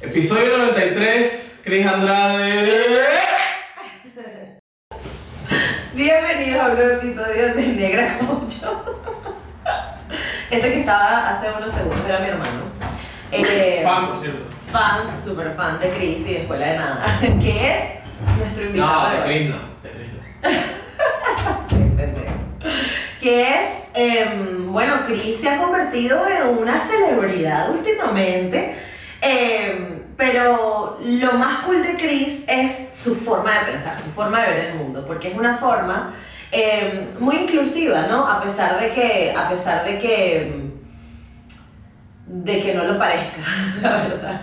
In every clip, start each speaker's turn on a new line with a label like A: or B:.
A: Episodio 93, Cris Andrade.
B: Bienvenidos a un nuevo episodio de Negra como yo. Ese que estaba hace unos segundos era mi hermano. Eh,
A: Fan, por cierto.
B: fan, super fan de Chris y de Escuela de Nada, que es nuestro invitado.
A: No, de. Cris no. De Cris no.
B: Sí. Que es, em, bueno, Chris se ha convertido en una celebridad últimamente, em, pero lo más cool de Chris es su forma de pensar, su forma de ver el mundo, porque es una forma em, muy inclusiva, ¿no? A pesar de que, a pesar de que, em, de que no lo parezca, la verdad.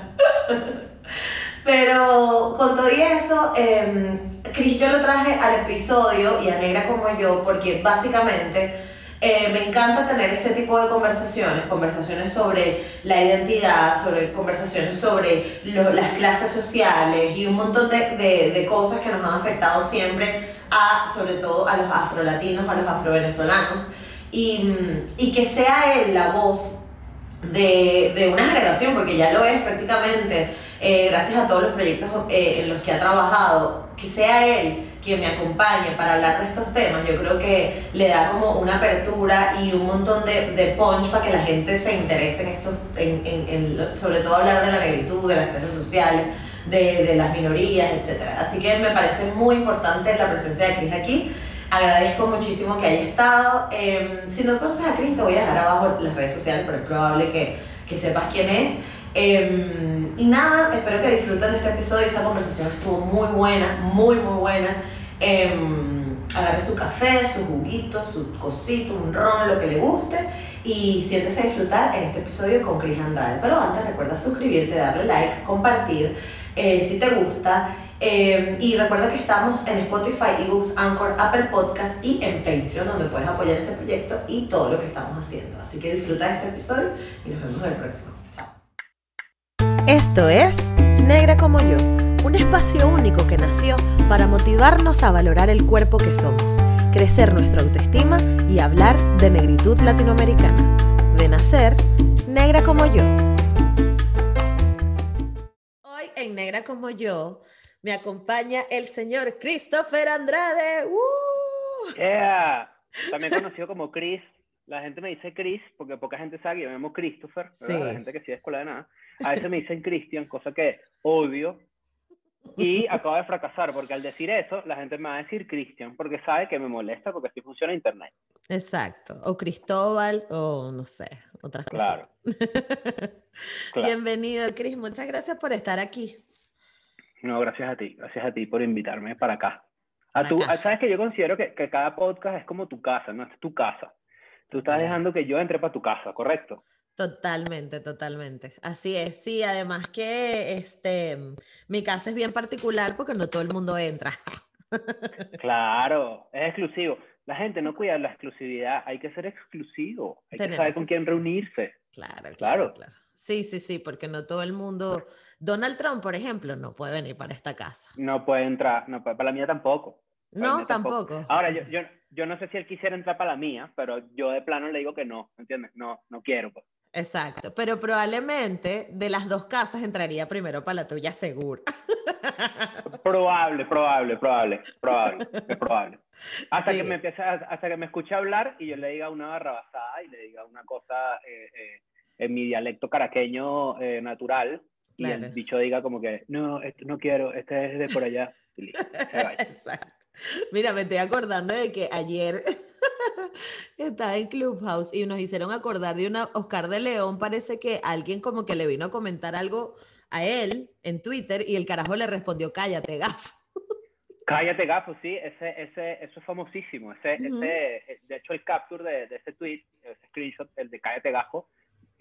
B: Pero con todo y eso, eh, Chris yo lo traje al episodio y a Negra como yo porque básicamente eh, me encanta tener este tipo de conversaciones, conversaciones sobre la identidad, sobre conversaciones sobre las clases sociales y un montón de, de, cosas que nos han afectado siempre a, sobre todo a los afrolatinos, a los afrovenezolanos. Y, y que sea él la voz de, de una generación, porque ya lo es prácticamente, eh, gracias a todos los proyectos eh, en los que ha trabajado, que sea él quien me acompañe para hablar de estos temas, yo creo que le da como una apertura y un montón de, de punch para que la gente se interese en estos, en, en- en sobre todo hablar de la negritud, de las clases sociales, de, de las minorías, etc. Así que me parece muy importante la presencia de Cris aquí. Agradezco muchísimo que haya estado. Eh, si no conoces a Cris, te voy a dejar abajo las redes sociales, pero es probable que, que sepas quién es. Eh, y nada, espero que disfruten de este episodio. Esta conversación estuvo muy buena, muy, muy buena. Eh, agarre su café, su juguito, su cosito, un ron, lo que le guste. Y siéntese a disfrutar en este episodio con Cris Andrade. Pero antes recuerda suscribirte, darle like, compartir eh, si te gusta. Eh, y recuerda que estamos en Spotify, eBooks, Anchor, Apple Podcast y en Patreon, donde puedes apoyar este proyecto y todo lo que estamos haciendo. Así que disfruta de este episodio y nos vemos en el próximo.
C: Esto es Negra como yo, un espacio único que nació para motivarnos a valorar el cuerpo que somos, crecer nuestra autoestima y hablar de negritud latinoamericana. De nacer, negra como yo. Hoy en Negra como yo me acompaña el señor Christopher Andrade. ¡Uh!
D: Yeah. También conocido como Chris. La gente me dice Chris porque poca gente sabe que yo me llamo Christopher.
C: Sí.
D: La gente que sí es escuela de nada. A veces me dicen Christian, cosa que odio. Y acabo de fracasar porque al decir eso, la gente me va a decir Christian porque sabe que me molesta porque así funciona Internet.
C: Exacto. O Cristóbal, o no sé, otras cosas.
D: Claro.
C: Bienvenido, Cris. Muchas gracias por estar aquí.
D: No, gracias a ti. Gracias a ti por invitarme para acá. A tu, Sabes que yo considero que, que cada podcast es como tu casa, ¿no? Es tu casa. Tú estás dejando que yo entre para tu casa, ¿correcto?
C: Totalmente, totalmente. Así es. Sí, además que este, mi casa es bien particular porque no todo el mundo entra.
D: Claro, es exclusivo. La gente no cuida la exclusividad, hay que ser exclusivo, hay que
C: Tenemos
D: saber
C: que
D: con quién reunirse.
C: Claro, claro,
D: Claro.
C: claro. Sí, sí, sí, porque no todo el mundo. Donald Trump, por ejemplo, no puede venir para esta casa.
D: No puede entrar, no, puede- para la mía tampoco.
C: No,
D: tampoco. Ahora, yo, yo, yo no sé si él quisiera entrar para la mía, pero yo de plano le digo que no, ¿entiendes? No, no quiero. Pues.
C: Exacto, pero probablemente de las dos casas entraría primero para la tuya, seguro.
D: Probable, probable, probable, probable, probable. Hasta
C: Sí.
D: que me empiece, a- hasta que me escuche hablar y yo le diga una barrabasada y le diga una cosa eh, eh, en mi dialecto caraqueño eh, natural y
C: Claro.
D: el bicho diga como que no, este no quiero, este es de por allá. Y listo, se vaya.
C: Exacto. Mira, me estoy acordando de que ayer estaba en Clubhouse y nos hicieron acordar de una Oscar de León. Parece que alguien como que le vino a comentar algo a él en Twitter y el carajo le respondió, cállate, gafo.
D: Cállate, gafo, sí, ese, ese, eso es famosísimo. Ese, ese, de hecho, el capture de, de ese tweet, ese screenshot, el de Cállate, gafo,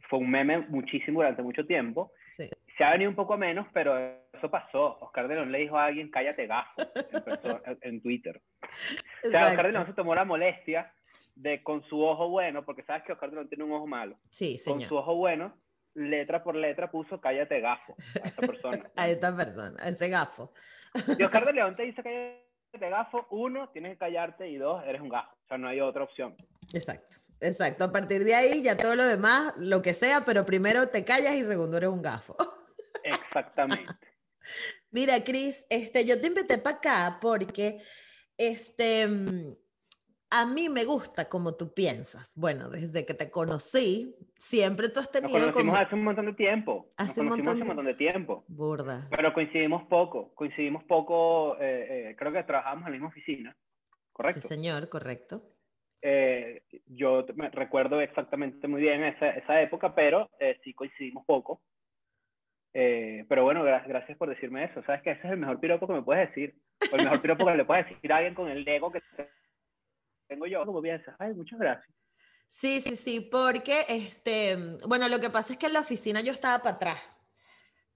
D: fue un meme muchísimo durante mucho tiempo.
C: Sí.
D: Se ha venido un poco menos, pero eso pasó. Oscar de León le dijo a alguien, cállate, gafo, en, Twitter. O sea, Oscar de León se tomó la molestia de, con su ojo bueno, porque sabes que Oscar de León tiene un ojo malo,
C: Sí,
D: con
C: señor.
D: su ojo bueno, letra por letra puso cállate, gafo, a esa persona.
C: A esta persona, a ese gafo.
D: Si Oscar de León te dice cállate, gafo, uno, tienes que callarte, y dos, eres un gafo. O sea, no hay otra opción.
C: Exacto, exacto. A partir de ahí ya todo lo demás, lo que sea, pero primero te callas y segundo eres un gafo.
D: Exactamente.
B: Mira, Cris, este, yo te invité para acá porque este, mm, a mí me gusta como tú piensas. Bueno, desde que te conocí, siempre tú has
D: Nos
B: tenido
D: conocimos
B: como...
D: hace un montón de tiempo. Nos
B: Hace un
D: conocimos
B: montón
D: hace un montón de tiempo.
B: Burda.
D: Pero coincidimos poco. Coincidimos poco. eh, eh, creo que trabajamos en la misma oficina. ¿Correcto?
B: Sí, señor, correcto.
D: Eh, yo me recuerdo exactamente muy bien esa, esa época, pero eh, sí coincidimos poco. Eh, pero bueno, gra- gracias por decirme eso. Sabes que ese es el mejor piropo que me puedes decir. O el mejor piropo que le puedes decir a alguien con el ego que tengo yo. Como piensas, ay, muchas gracias.
B: Sí, sí, sí, porque, este, bueno, lo que pasa es que en la oficina yo estaba para atrás,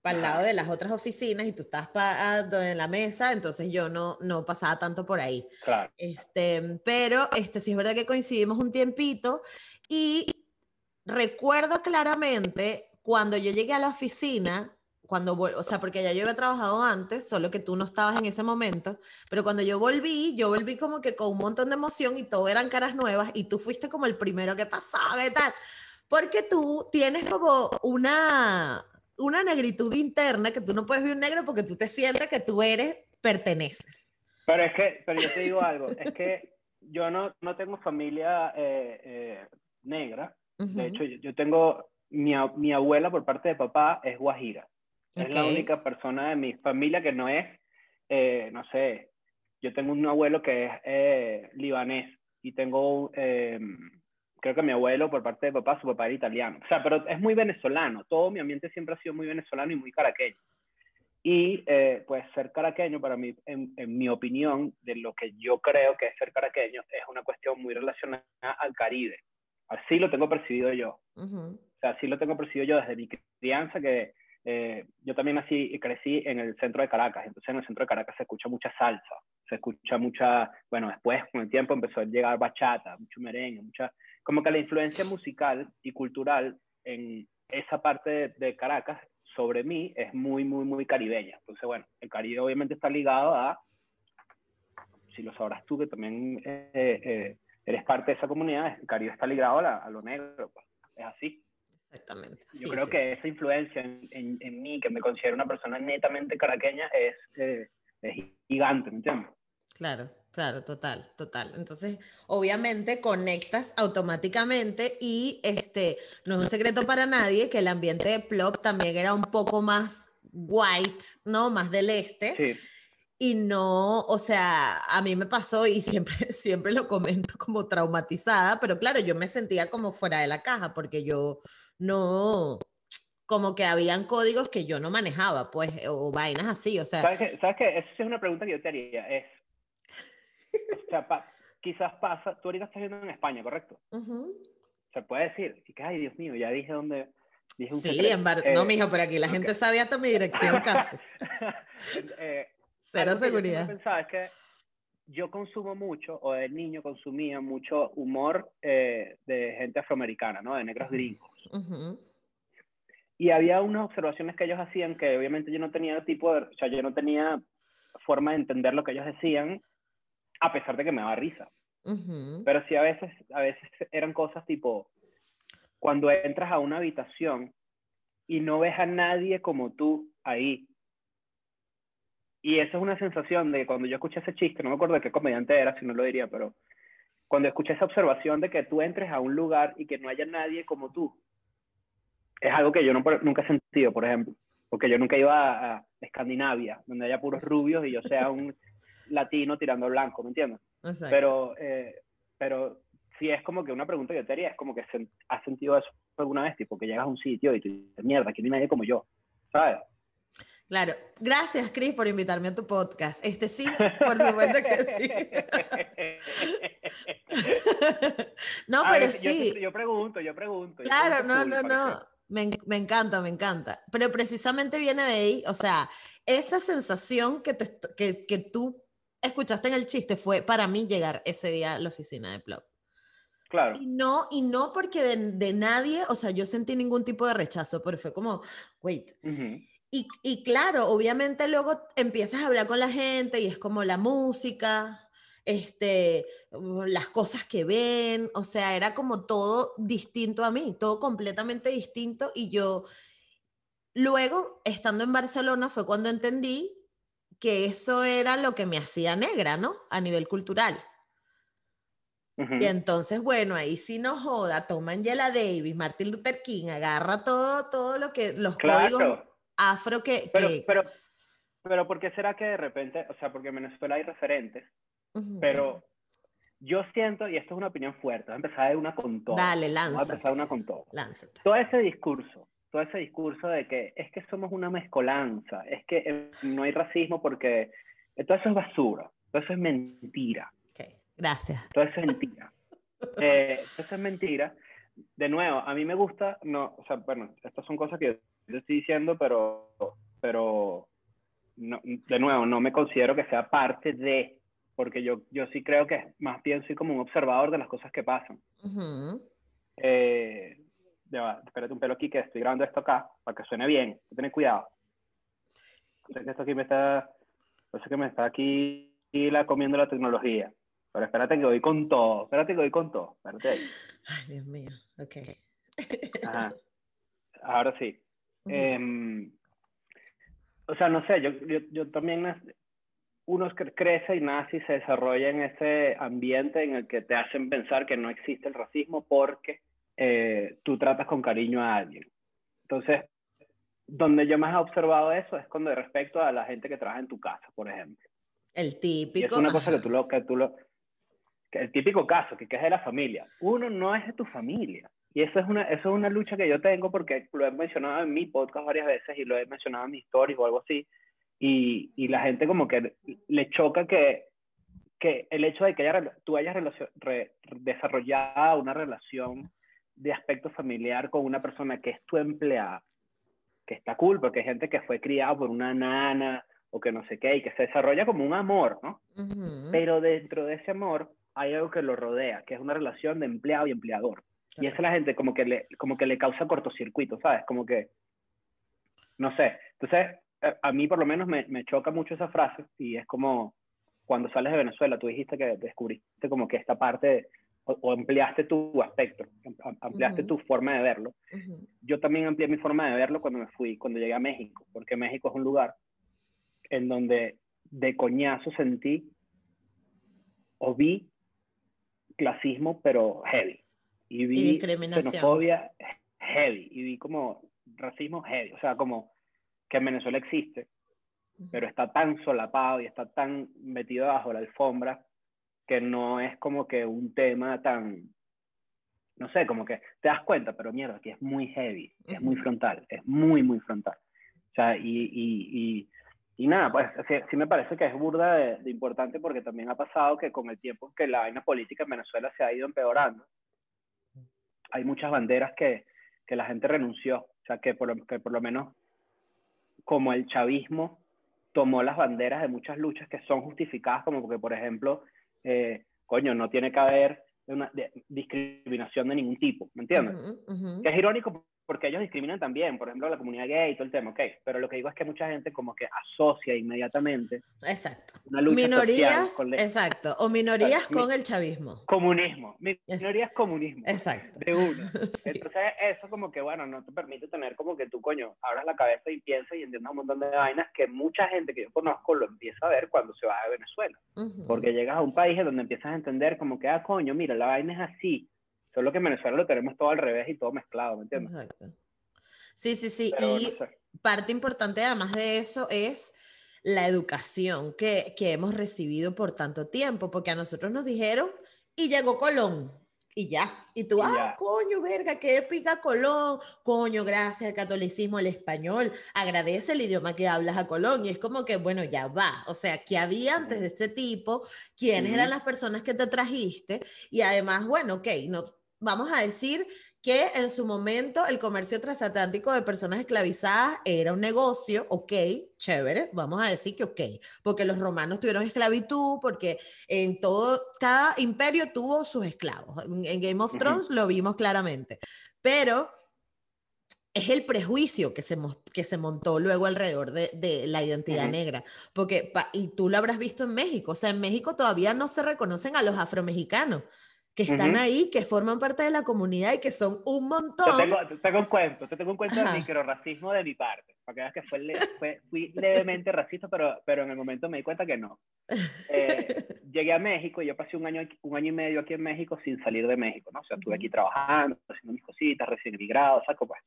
B: para el lado de las otras oficinas y tú estabas pa- a- en la mesa, entonces yo no, no pasaba tanto por ahí.
D: Claro.
B: Este, pero este, sí es verdad que coincidimos un tiempito y recuerdo claramente cuando yo llegué a la oficina, cuando, o sea, porque ya yo había trabajado antes, solo que tú no estabas en ese momento, pero cuando yo volví, yo volví como que con un montón de emoción y todo eran caras nuevas y tú fuiste como el primero que pasaba y tal, porque tú tienes como una, una negritud interna que tú no puedes ver un negro porque tú te sientes que tú eres, perteneces.
D: Pero es que, pero yo te digo algo, es que yo no, no tengo familia eh, eh, negra. De hecho, yo, yo tengo, mi, mi abuela por parte de papá es guajira. Es la única persona de mi familia que no es, eh, no sé, yo tengo un abuelo que es eh, libanés y tengo, eh, creo que mi abuelo por parte de papá, su papá era italiano. O sea, pero es muy venezolano. Todo mi ambiente siempre ha sido muy venezolano y muy caraqueño. Y eh, pues ser caraqueño para mí, en, en mi opinión, de lo que yo creo que es ser caraqueño, es una cuestión muy relacionada al Caribe. Así lo tengo percibido yo.
B: ujú.
D: O sea, así lo tengo percibido yo desde mi crianza, que eh, yo también nací y crecí en el centro de Caracas. Entonces, en el centro de Caracas se escucha mucha salsa, se escucha mucha, bueno, después con el tiempo empezó a llegar bachata, mucho merengue, mucha, como que la influencia musical y cultural en esa parte de, de Caracas sobre mí es muy, muy, muy caribeña. Entonces, bueno, el Caribe obviamente está ligado a, si lo sabrás tú, que también eh, eh, eres parte de esa comunidad, el Caribe está ligado a, la- a lo negro, pues. es así.
B: Exactamente.
D: Yo
B: sí,
D: creo
B: sí,
D: que esa influencia en, en, en mí, que me considero una persona netamente caraqueña, es, eh, es gigante, ¿me entiendes?
B: Claro, claro, total, total. Entonces, obviamente conectas automáticamente y este, no es un secreto para nadie que el ambiente de Plop también era un poco más white, ¿no? Más del este.
D: Sí,
B: Y no, o sea, a mí me pasó y siempre, siempre lo comento como traumatizada, pero claro, yo me sentía como fuera de la caja porque yo no, como que habían códigos que yo no manejaba, pues, o vainas así, o sea,
D: ¿sabes qué? ¿Sabes qué? Esa es una pregunta que yo te haría, es, o sea, pa- quizás pasa, tú ahorita estás viviendo en España, ¿correcto?
B: ujú.
D: Se puede decir, y que, ay, Dios mío, ya dije dónde, dije un
B: Sí,
D: secreto.
B: en Bar-
D: Eh,
B: no, mijo, pero aquí la
D: ok.
B: gente sabe hasta mi dirección casi.
D: Eh,
B: Cero
D: algo que yo
B: seguridad.
D: pensaba es que yo consumo mucho, o de niño consumía mucho humor eh, de gente afroamericana, ¿no? De negros gringos.
B: Ujú,
D: Y había unas observaciones que ellos hacían que obviamente yo no tenía tipo de, o sea, yo no tenía forma de entender lo que ellos decían, a pesar de que me daba risa. Pero sí a veces, a veces eran cosas tipo, cuando entras a una habitación y no ves a nadie como tú ahí. Y eso es una sensación de cuando yo escuché ese chiste, no me acuerdo de qué comediante era, si no lo diría, pero cuando escuché esa observación de que tú entres a un lugar y que no haya nadie como tú, es algo que yo no, nunca he sentido, por ejemplo, porque yo nunca iba a, a Escandinavia, donde haya puros rubios y yo sea un latino tirando blanco, ¿me entiendes?
B: exacto.
D: Pero, eh, pero sí es como que una pregunta que yo te haría, es como que sen- has sentido eso alguna vez, tipo que llegas a un sitio y tú dices, mierda, aquí no hay nadie como yo, ¿sabes?
B: Claro, gracias Cris por invitarme a tu podcast. Este sí, por supuesto que sí. no,
D: A
B: pero
D: yo
B: sí.
D: siempre- Yo, pregunto, yo pregunto. yo
B: Claro,
D: pregunto
B: no, no, no. Me, me encanta, me encanta. Pero precisamente viene de ahí, o sea, esa sensación que, te, que, que tú escuchaste en el chiste fue para mí llegar ese día a la oficina de Plop.
D: que- Claro,
B: Y no, y no porque de, de nadie, o sea, yo sentí ningún tipo de rechazo, pero fue como, wait. Y, y claro, obviamente luego empiezas a hablar con la gente y es como la música, este, las cosas que ven, o sea, era como todo distinto a mí, todo completamente distinto y yo, luego, estando en Barcelona, fue cuando entendí que eso era lo que me hacía negra, ¿no? A nivel cultural. Y entonces, bueno, ahí sí no joda, toma Angela Davis, Martin Luther King, agarra todo, todo lo que, los códigos
D: Claro,
B: afro que...
D: pero,
B: que-
D: pero, pero ¿por qué será que de repente, o sea, porque en Venezuela hay referentes, pero yo siento, y esto es una opinión fuerte, voy a empezar de una con todo.
B: Dale,
D: Voy a empezar de
B: lánzate,
D: una con todo.
B: lánzate.
D: todo ese discurso, todo ese discurso de que es que somos una mezcolanza, es que eh, no hay racismo porque todo eso es basura, todo eso es mentira,
B: Ok, gracias.
D: todo eso es mentira. Eh, todo eso es mentira. De nuevo, a mí me gusta, no, o sea, bueno, estas son cosas que yo estoy diciendo, pero, pero no, de nuevo, no me considero que sea parte de, porque yo, yo sí creo que más bien soy como un observador de las cosas que pasan.
B: Ujú.
D: Eh, ya espérate un pelo aquí que estoy grabando esto acá para que suene bien. Ten cuidado. Sé que esto aquí me está, sé que me está aquí la comiendo la tecnología. Pero espérate que voy con todo. Espérate que voy con todo. Espérate.
B: Ay, Dios mío, ok.
D: Ajá. Ahora sí.
B: Ujú.
D: Em, o sea, no sé, yo, yo, yo también, uno cre- crece y nace y se desarrolla en ese ambiente en el que te hacen pensar que no existe el racismo porque eh, tú tratas con cariño a alguien. Entonces, donde yo más he observado eso es con de respecto a la gente que trabaja en tu casa, por ejemplo.
B: El
D: Y es
B: típico.
D: una cosa que tú lo, que tú lo, que el típico caso, que, que es de la familia. Uno no es de tu familia. Y eso es una, eso es una lucha que yo tengo porque lo he mencionado en mi podcast varias veces y lo he mencionado en mis stories o algo así. Y, y la gente como que le choca que, que el hecho de que haya, tú hayas relacio- re- desarrollado una relación de aspecto familiar con una persona que es tu empleada, que está cool, porque hay gente que fue criada por una nana o que no sé qué, y que se desarrolla como un amor, ¿no? Pero dentro de ese amor hay algo que lo rodea, que es una relación de empleado y empleador. Y eso a la gente como que le, como que le causa cortocircuito, ¿sabes? Como que, no sé. Entonces, a, a mí por lo menos me, me choca mucho esa frase y es como cuando sales de Venezuela, tú dijiste que descubriste como que esta parte, o, o ampliaste tu aspecto, am- ampliaste
B: Ujú.
D: tu forma de verlo.
B: Ujú.
D: Yo también amplié mi forma de verlo cuando me fui, cuando llegué a México, porque México es un lugar en donde de coñazo sentí o vi clasismo, pero heavy. Y vi
B: Y discriminación.
D: xenofobia heavy. Y vi como racismo heavy. O sea, como que en Venezuela existe, pero está tan solapado y está tan metido bajo la alfombra que no es como que un tema tan, no sé, como que te das cuenta, pero mierda, que es muy heavy, es muy frontal, es muy, muy frontal. O sea, y, y, y, y nada, pues sí, sí me parece que es burda de, de importante porque también ha pasado que con el tiempo que la vaina política en Venezuela se ha ido empeorando, hay muchas banderas que, que la gente renunció, o sea, que por, lo- que por lo menos como el chavismo tomó las banderas de muchas luchas que son justificadas, como porque, por ejemplo, eh, coño, no tiene que haber una de- discriminación de ningún tipo, ¿me entiendes? Que es irónico porque ellos discriminan también, por ejemplo, la comunidad gay y todo el tema, ok, pero lo que digo es que mucha gente como que asocia inmediatamente
B: Exacto.
D: una lucha
B: Minorías,
D: con
B: exacto. O minorías
D: Mi-
B: con el chavismo.
D: comunismo, minorías comunismo,
B: Exacto.
D: de una.
B: Sí.
D: Entonces eso como que, bueno, no te permite tener como que tú, coño, abras la cabeza y piensas y entiendas un montón de vainas que mucha gente que yo conozco lo empieza a ver cuando se va de Venezuela.
B: Ujú.
D: Porque llegas a un país donde empiezas a entender como que, ah, coño, mira, la vaina es así. Solo que en Venezuela lo tenemos todo al revés y todo mezclado, ¿me entiendes?
B: Exacto. Sí, sí, sí.
D: Pero
B: y
D: no sé.
B: parte importante además de eso es la educación que, que hemos recibido por tanto tiempo, porque a nosotros nos dijeron y llegó Colón. Y ya, y tú,
D: Y
B: ah,
D: ya.
B: coño, verga, qué pica Colón, coño, gracias al catolicismo, el español, agradece el idioma que hablas a Colón, y es como que, bueno, ya va, o sea, ¿qué había antes de este tipo? ¿Quiénes
D: Ujú.
B: eran las personas que te trajiste? Y además, bueno, ok, no, vamos a decir que en su momento el comercio transatlántico de personas esclavizadas era un negocio, ok, chévere, vamos a decir que ok, porque los romanos tuvieron esclavitud, porque en todo, cada imperio tuvo sus esclavos. En, en Game of. Thrones lo vimos claramente, pero es el prejuicio que se, que se montó luego alrededor de, de la identidad negra, porque, y tú lo habrás visto en México, o sea, en México todavía no se reconocen a los afromexicanos que están ahí, que forman parte de la comunidad y que son un
D: Te
B: montón.
D: tengo, te tengo un cuento, te tengo un cuento
B: Ajá.
D: de microracismo de mi parte, para que veas que fue, le- fue- fui levemente racista, pero, pero en el momento me di cuenta que no. Eh, llegué a México y yo pasé un año, un año y medio aquí en México sin salir de México, ¿no? O sea, estuve aquí trabajando, haciendo mis cositas, recién emigrado, saco pues.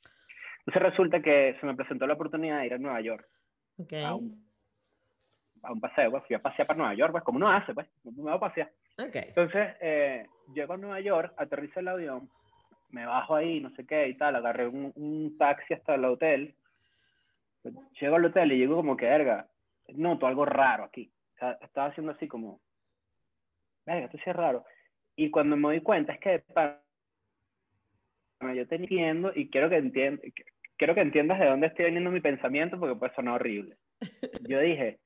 D: Entonces resulta que se me presentó la oportunidad de ir a Nueva York
B: Ok.
D: a un, a un paseo, pues fui a pasear para Nueva York, pues como uno hace, pues, me voy a pasear.
B: Ok.
D: Entonces, eh, llego a Nueva York, aterrizo el avión, me bajo ahí, no sé qué y tal, agarré un, un taxi hasta el hotel. Llego al hotel y llego como que, verga, noto algo raro aquí. O sea, estaba haciendo así como, verga, esto sí es raro. Y cuando me doy cuenta es que de pana, yo te entiendo y quiero que, entiendas quiero que entiendas de dónde estoy viniendo mi pensamiento porque puede sonar horrible. Yo dije,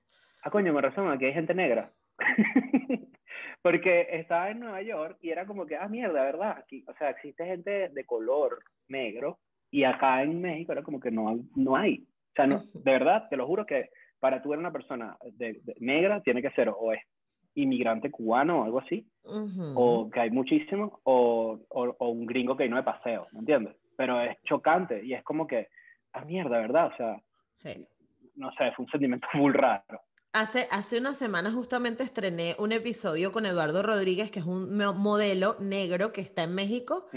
D: ah, coño, me razón, aquí hay gente negra. Porque estaba en Nueva York y era como que, ah, mierda, ¿verdad? Aquí, o sea, existe gente de color negro y acá en México era como que no, hay- no hay. O sea, no, de verdad, te lo juro que para tú ser una persona de- de- negra tiene que ser o es inmigrante cubano o algo así,
B: Ujú.
D: o que hay muchísimos, o, o, o un gringo que vino de paseo, ¿me entiendes? Pero es chocante y es como que, ah, mierda, ¿verdad? O sea,
B: Sí.
D: no sé, fue un sentimiento muy raro.
B: Hace, hace unas semanas justamente estrené un episodio con Eduardo Rodríguez, que es un mo- modelo negro que está en México.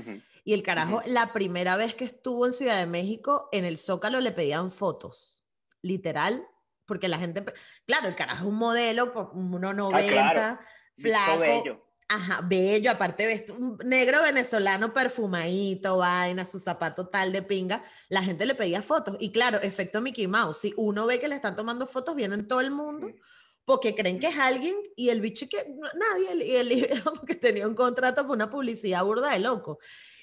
B: Y el carajo, la primera vez que estuvo en Ciudad de México, en el Zócalo le pedían fotos. Literal, porque la gente. Claro, el carajo es un modelo, por 1,90,
D: Visto
B: flaco. Ajá, bello, aparte ves un negro venezolano perfumadito, vaina, su zapato tal de pinga, la gente le pedía fotos. Y claro, efecto Mickey Mouse, si uno ve que le están tomando fotos, vienen todo el mundo, porque creen que es alguien y el bicho que nadie, y él que tenía un contrato por una publicidad burda de loco.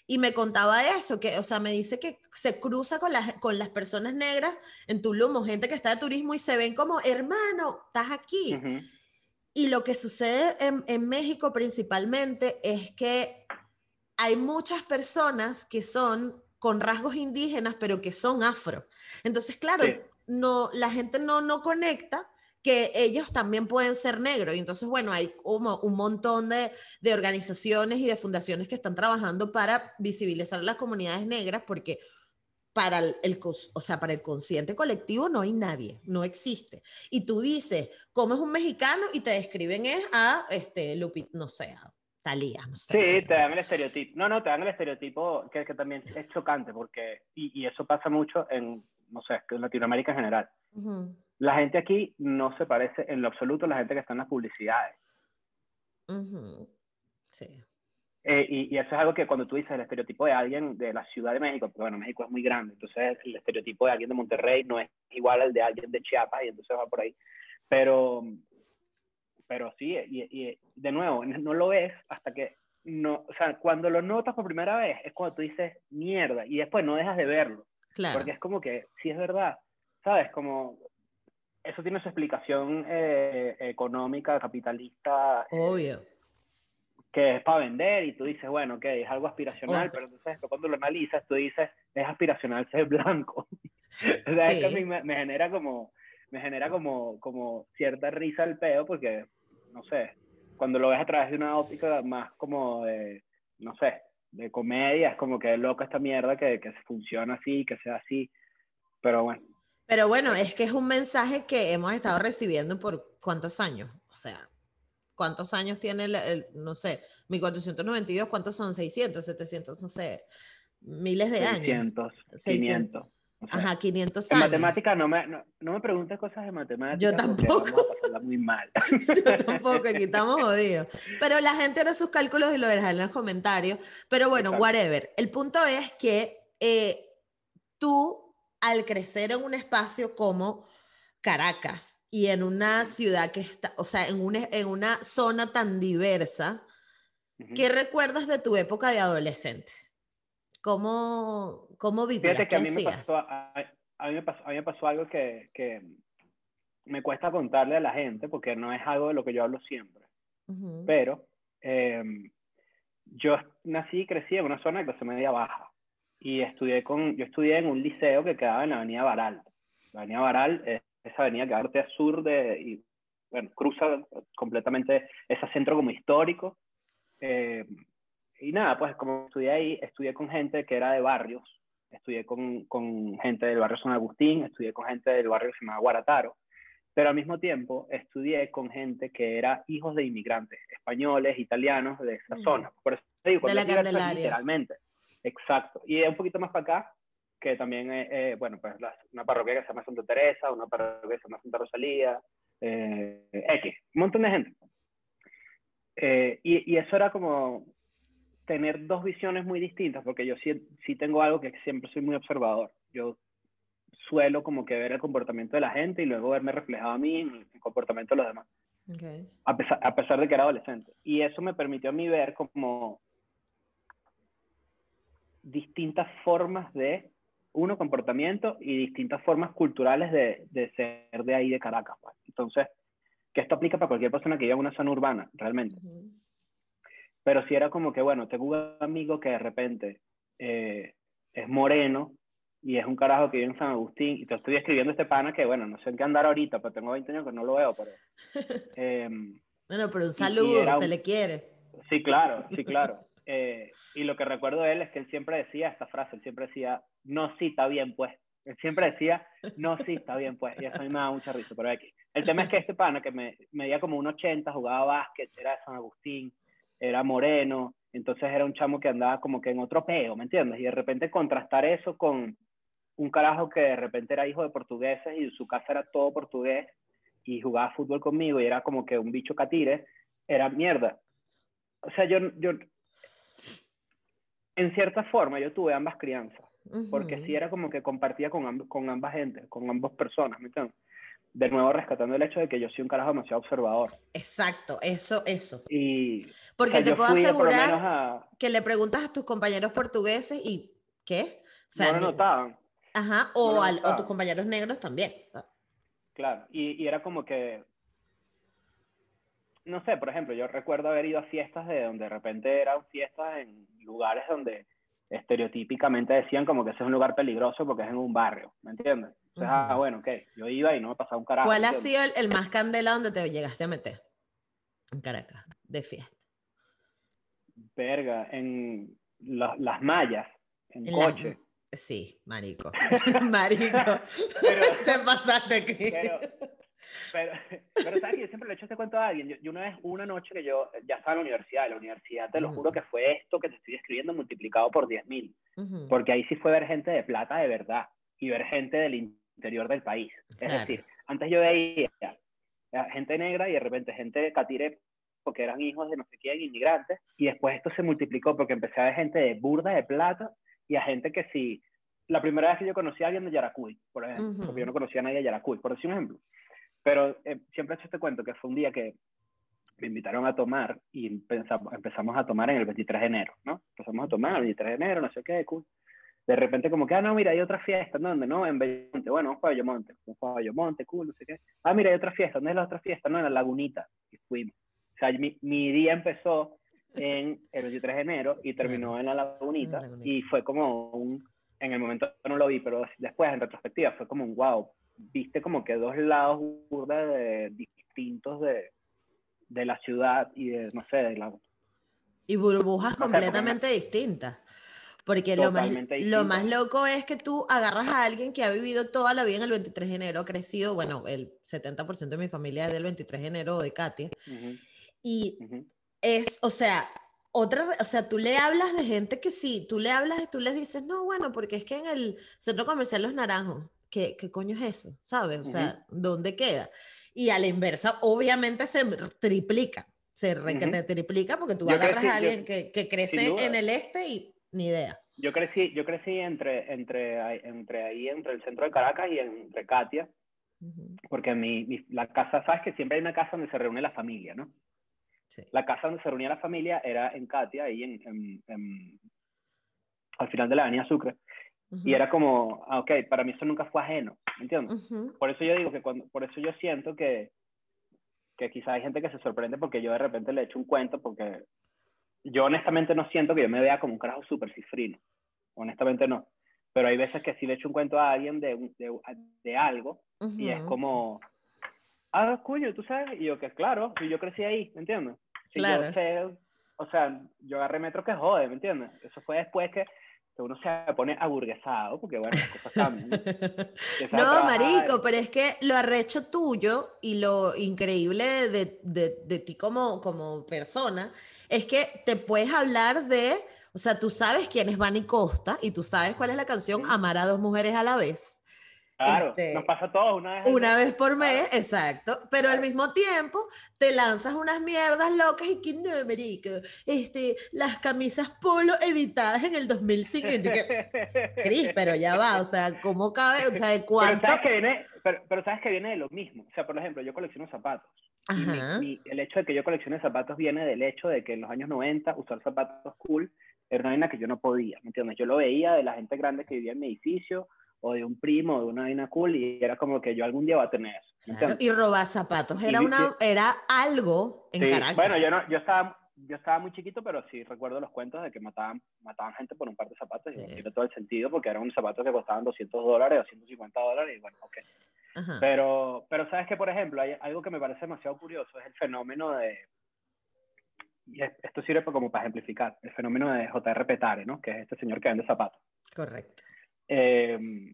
B: Y me contaba eso, que, o sea, me dice que se cruza con las, con las personas negras en Tulum, gente que está de turismo y se ven como, hermano, estás aquí. Y lo que sucede en, en México principalmente es que hay muchas personas que son con rasgos indígenas, pero que son afro. Entonces, claro,
D: Sí.
B: no, la gente no, no conecta que ellos también pueden ser negros. Y entonces, bueno, hay como un montón de, de organizaciones y de fundaciones que están trabajando para visibilizar a las comunidades negras, porque para el, o sea, para el consciente colectivo no hay nadie, no existe. Y tú dices, ¿cómo es un mexicano? Y te describen es a, este, Lupi, no sé, a Talía, no sé.
D: Sí,
B: qué.
D: te dan el estereotipo. No, no, te dan el estereotipo que, que también es chocante porque, y, y eso pasa mucho en, no sé, en Latinoamérica en general.
B: Ujú,
D: La gente aquí no se parece en lo absoluto a la gente que está en las publicidades.
B: Sí.
D: Eh, y, y eso es algo que cuando tú dices el estereotipo de alguien de la Ciudad de México, porque bueno, México es muy grande, entonces el estereotipo de alguien de Monterrey no es igual al de alguien de Chiapas y entonces va por ahí. Pero, pero sí, y, y de nuevo, no lo ves hasta que, no, o sea, cuando lo notas por primera vez es cuando tú dices mierda y después no dejas de verlo,
B: Claro.
D: porque es como que, sí es verdad, ¿sabes? Como, eso tiene su explicación eh, económica, capitalista, eh,
B: Obvio.
D: Que es para vender y tú dices, bueno, ok, es algo aspiracional, pero entonces cuando lo analizas, tú dices, es aspiracional ser blanco. o sea, es que a
B: Sí.
D: mí me, me genera como, me genera como, como cierta risa el peo porque, no sé, cuando lo ves a través de una óptica más como de, no sé, de comedia, es como que es loco esta mierda que, que funciona así, que sea así, pero bueno.
B: Pero bueno, es que es un mensaje que hemos estado recibiendo por cuántos años. O sea, ¿cuántos años tiene el, el- no sé, 1492? ¿Cuántos son? 600, 700, no sé, miles de años.
D: 600,
B: 600.
D: 500. o sea,
B: Ajá, 500
D: En
B: años.
D: matemática no me, no, no me preguntes cosas de matemáticas.
B: Yo tampoco.
D: vamos a pasarla muy mal.
B: Yo tampoco, aquí estamos jodidos. Pero la gente hará sus cálculos y lo dejará en los comentarios. Pero bueno,
D: Exacto.
B: whatever. El punto es que eh, tú, al crecer en un espacio como Caracas y en una ciudad que está, o sea, en una, en una zona tan diversa. ¿qué recuerdas de tu época de adolescente? ¿Cómo, cómo vivías?
D: Fíjate que a
B: ¿Qué
D: mí, me pasó, a, a mí me pasó, a mí me pasó algo que, que me cuesta contarle a la gente porque no es algo de lo que yo hablo siempre.
B: Ujú.
D: Pero eh, yo nací y crecí en una zona de clase media baja. Y estudié, con, yo estudié en un liceo que quedaba en la avenida Baral. La avenida Baral es esa avenida que va norte a sur de, y, bueno, cruza completamente ese centro como histórico. Eh, y nada, pues como estudié ahí, estudié con gente que era de barrios, estudié con, con gente del barrio San Agustín, estudié con gente del barrio que se llama Guarataro, pero al mismo tiempo estudié con gente que era hijos de inmigrantes, españoles, italianos de esa zona. Por eso te digo,
B: De la Candelaria.
D: literalmente. Exacto. Y un poquito más para acá, que también, eh, eh, bueno, pues la- una parroquia que se llama Santa Teresa, una parroquia que se llama Santa Rosalía, eh, X, un montón de gente. Eh, y, y eso era como tener dos visiones muy distintas, porque yo sí, sí tengo algo que siempre soy muy observador. Yo suelo como que ver el comportamiento de la gente y luego verme reflejado a mí en el comportamiento de los demás,
B: Ok.
D: a pesar, a pesar de que era adolescente. Y eso me permitió a mí ver como distintas formas de, uno, comportamiento y distintas formas culturales de, de ser de ahí, de Caracas. pues. Entonces, que esto aplica para cualquier persona que viva en una zona urbana, realmente. Pero si era como que, bueno, tengo un amigo que de repente eh, es moreno y es un carajo que vive en San Agustín, y te estoy escribiendo este pana que, bueno, no sé en qué andar ahorita, pero tengo 20 años que no lo veo, pero... em,
B: Bueno, pero un saludo,
D: era
B: se
D: un-
B: le quiere.
D: Sí, claro, sí, claro. Eh, y lo que recuerdo de él es que él siempre decía esta frase, él siempre decía, no, sí, está bien, pues. Siempre decía, no, sí, está bien, pues. Y eso a mí me da mucha risa, pero aquí. El tema es que este pana, que me medía como un 80, jugaba básquet, era de San Agustín, era moreno, entonces era un chamo que andaba como que en otro peo, ¿me entiendes? Y de repente contrastar eso con un carajo que de repente era hijo de portugueses y su casa era todo portugués y jugaba fútbol conmigo y era como que un bicho catire, era mierda. O sea, yo, yo, en cierta forma, yo tuve ambas crianzas, porque sí era como que compartía con, amb- con ambas gente, con ambas personas, ¿me entiendes? De nuevo, rescatando el hecho de que yo soy un carajo demasiado observador.
B: Exacto, eso, eso.
D: Y,
B: Porque
D: o sea,
B: te puedo asegurar
D: a-
B: que le preguntas a tus compañeros portugueses y ¿qué? O sea,
D: no lo notaban,
B: Ajá,
D: no
B: o,
D: lo
B: al- o
D: notaba.
B: tus compañeros negros también.
D: claro. Y, y era como que, no sé, por ejemplo, yo recuerdo haber ido a fiestas de donde de repente eran fiestas en lugares donde estereotípicamente decían como que ese es un lugar peligroso porque es en un barrio, ¿me entiendes? Entonces, ah,
B: Ujú.
D: bueno, ok, yo iba y no me pasaba un carajo.
B: ¿Cuál
D: ¿me
B: ha sido el, el más candela donde te llegaste a meter? En Caracas, de fiesta.
D: Verga, en la- las mallas, en,
B: En las-
D: coche.
B: Sí, marico. marico.
D: Pero-
B: te pasaste.
D: Pero, pero, pero ¿sabes que Yo siempre le he hecho este cuento a alguien. Yo, yo una vez, una noche que yo ya estaba en la universidad, la universidad, te lo juro que fue esto que te estoy escribiendo multiplicado por 10.000.
B: Ujú.
D: Porque ahí sí fue ver gente de plata de verdad y ver gente del interior del país. Es
B: Claro.
D: decir, antes yo veía gente negra y de repente gente de Catire porque eran hijos de no sé quién, inmigrantes, y después esto se multiplicó porque empecé a ver gente de burda de plata y a gente que sí, la primera vez que yo conocí a alguien de Yaracuy, por ejemplo,
B: Ujú.
D: porque yo no conocía a nadie de Yaracuy, por decir un ejemplo. Pero eh, siempre he hecho este cuento que fue un día que me invitaron a tomar y pensamos, empezamos a tomar en el 23 de enero, ¿no? Empezamos a tomar el 23 de enero, no sé qué, cool. De repente como que, ah, no, mira, hay otra fiesta, ¿en ¿dónde? No, en Bellomonte. Bueno, vamos para Bellomonte. Vamos para Bellomonte, cool, no sé qué. Ah, mira, hay otra fiesta. ¿Dónde es la otra fiesta? No, en la Lagunita. Y fuimos. O sea, mi, mi día empezó en el 23 de enero y terminó en la Lagunita.
B: En la Lagunita.
D: Y fue como un, en el momento no lo vi, pero después en retrospectiva fue como un wow. Viste como que dos lados burda de, distintos de, de la ciudad y de, no sé, de la,
B: Y burbujas
D: porque
B: completamente distintas. Porque lo más, lo más loco es que tú agarras a alguien que ha vivido toda la vida en el 23 de enero, ha crecido, bueno, el 70% de mi familia es del 23 de enero de Katia, y es, o sea, otra, o sea, tú le hablas de gente que sí, tú le hablas, tú les dices, no, bueno, porque es que en el centro comercial Los Naranjos, ¿qué, qué coño es eso? ¿Sabes? O sea, ¿dónde queda? Y a la inversa, obviamente se triplica, se re que te triplica porque tú
D: Yo
B: agarras
D: crecí-
B: a
D: yo-
B: alguien que, que crece en el este y ni idea.
D: Yo crecí, yo crecí entre, entre, entre ahí, entre el centro de Caracas y entre Katia,
B: Ujú,
D: porque mi, mi- la casa, sabes que siempre hay una casa donde se reúne la familia, ¿no?
B: sí.
D: La casa donde se reunía la familia era en Katia, ahí en, en- en- al final de la avenida Sucre, y
B: Ujú,
D: era como, ah, ok, para mí eso nunca fue ajeno, ¿me entiendes?
B: ujú,
D: Por eso yo digo que cuando, por eso yo siento que, que quizá hay gente que se sorprende porque yo de repente le echo un cuento, porque yo honestamente no siento que yo me vea como un carajo súper cifrino, honestamente no. Pero hay veces que sí le echo un cuento a alguien de, de, de algo y es como, ah, coño, tú sabes, y yo que claro, y yo crecí ahí, ¿me entiendes? Si
B: Claro.
D: yo sé o sea, yo agarré metro que jode, ¿me entiendes? Eso fue después que uno se pone aburguesado, porque bueno, las cosas cambian.
B: No, marico, pero es que lo arrecho tuyo y lo increíble de, de- de ti como, como persona es que te puedes hablar de, o sea, tú sabes quién es Vani Costa y tú sabes cuál es la canción. Amar a dos mujeres a la vez.
D: Claro,
B: este,
D: nos pasa a todos una vez.
B: Una vez por mes,
D: Claro.
B: exacto. Pero al mismo tiempo te lanzas unas mierdas locas y que no, marico, este, las camisas polo editadas en el 2005. Y tú que, Cris, pero ya va, o sea, ¿cómo cabe? O sea, ¿de
D: Pero
B: cuánto?
D: sabes, que viene, pero, pero sabes que viene de lo mismo. O sea, por ejemplo, yo colecciono zapatos. Y
B: Ajá.
D: mi- el hecho de que yo coleccione zapatos viene del hecho de que en los años 90 usar zapatos cool era una vaina que yo no podía, ¿me entiendes? Yo lo veía de la gente grande que vivía en mi edificio o de un primo o de una vaina cool y era como que yo algún día voy a tener eso,
B: y robar zapatos
D: Y
B: era, una, era algo en
D: Sí,
B: Caracas.
D: Bueno, yo, no, yo, estaba, yo estaba muy chiquito, pero sí recuerdo los cuentos de que mataban, mataban gente por un par de zapatos y
B: Sí.
D: bueno, tiene todo el sentido porque eran unos zapatos que costaban 200 dólares, 250 dólares y bueno, ok.
B: Ajá.
D: Pero, pero sabes que, por ejemplo, hay algo que me parece demasiado curioso, es el fenómeno de, y es- esto sirve como para ejemplificar, el fenómeno de J.R. Petare, ¿no? Que es este señor que vende zapatos.
B: Correcto.
D: Eh,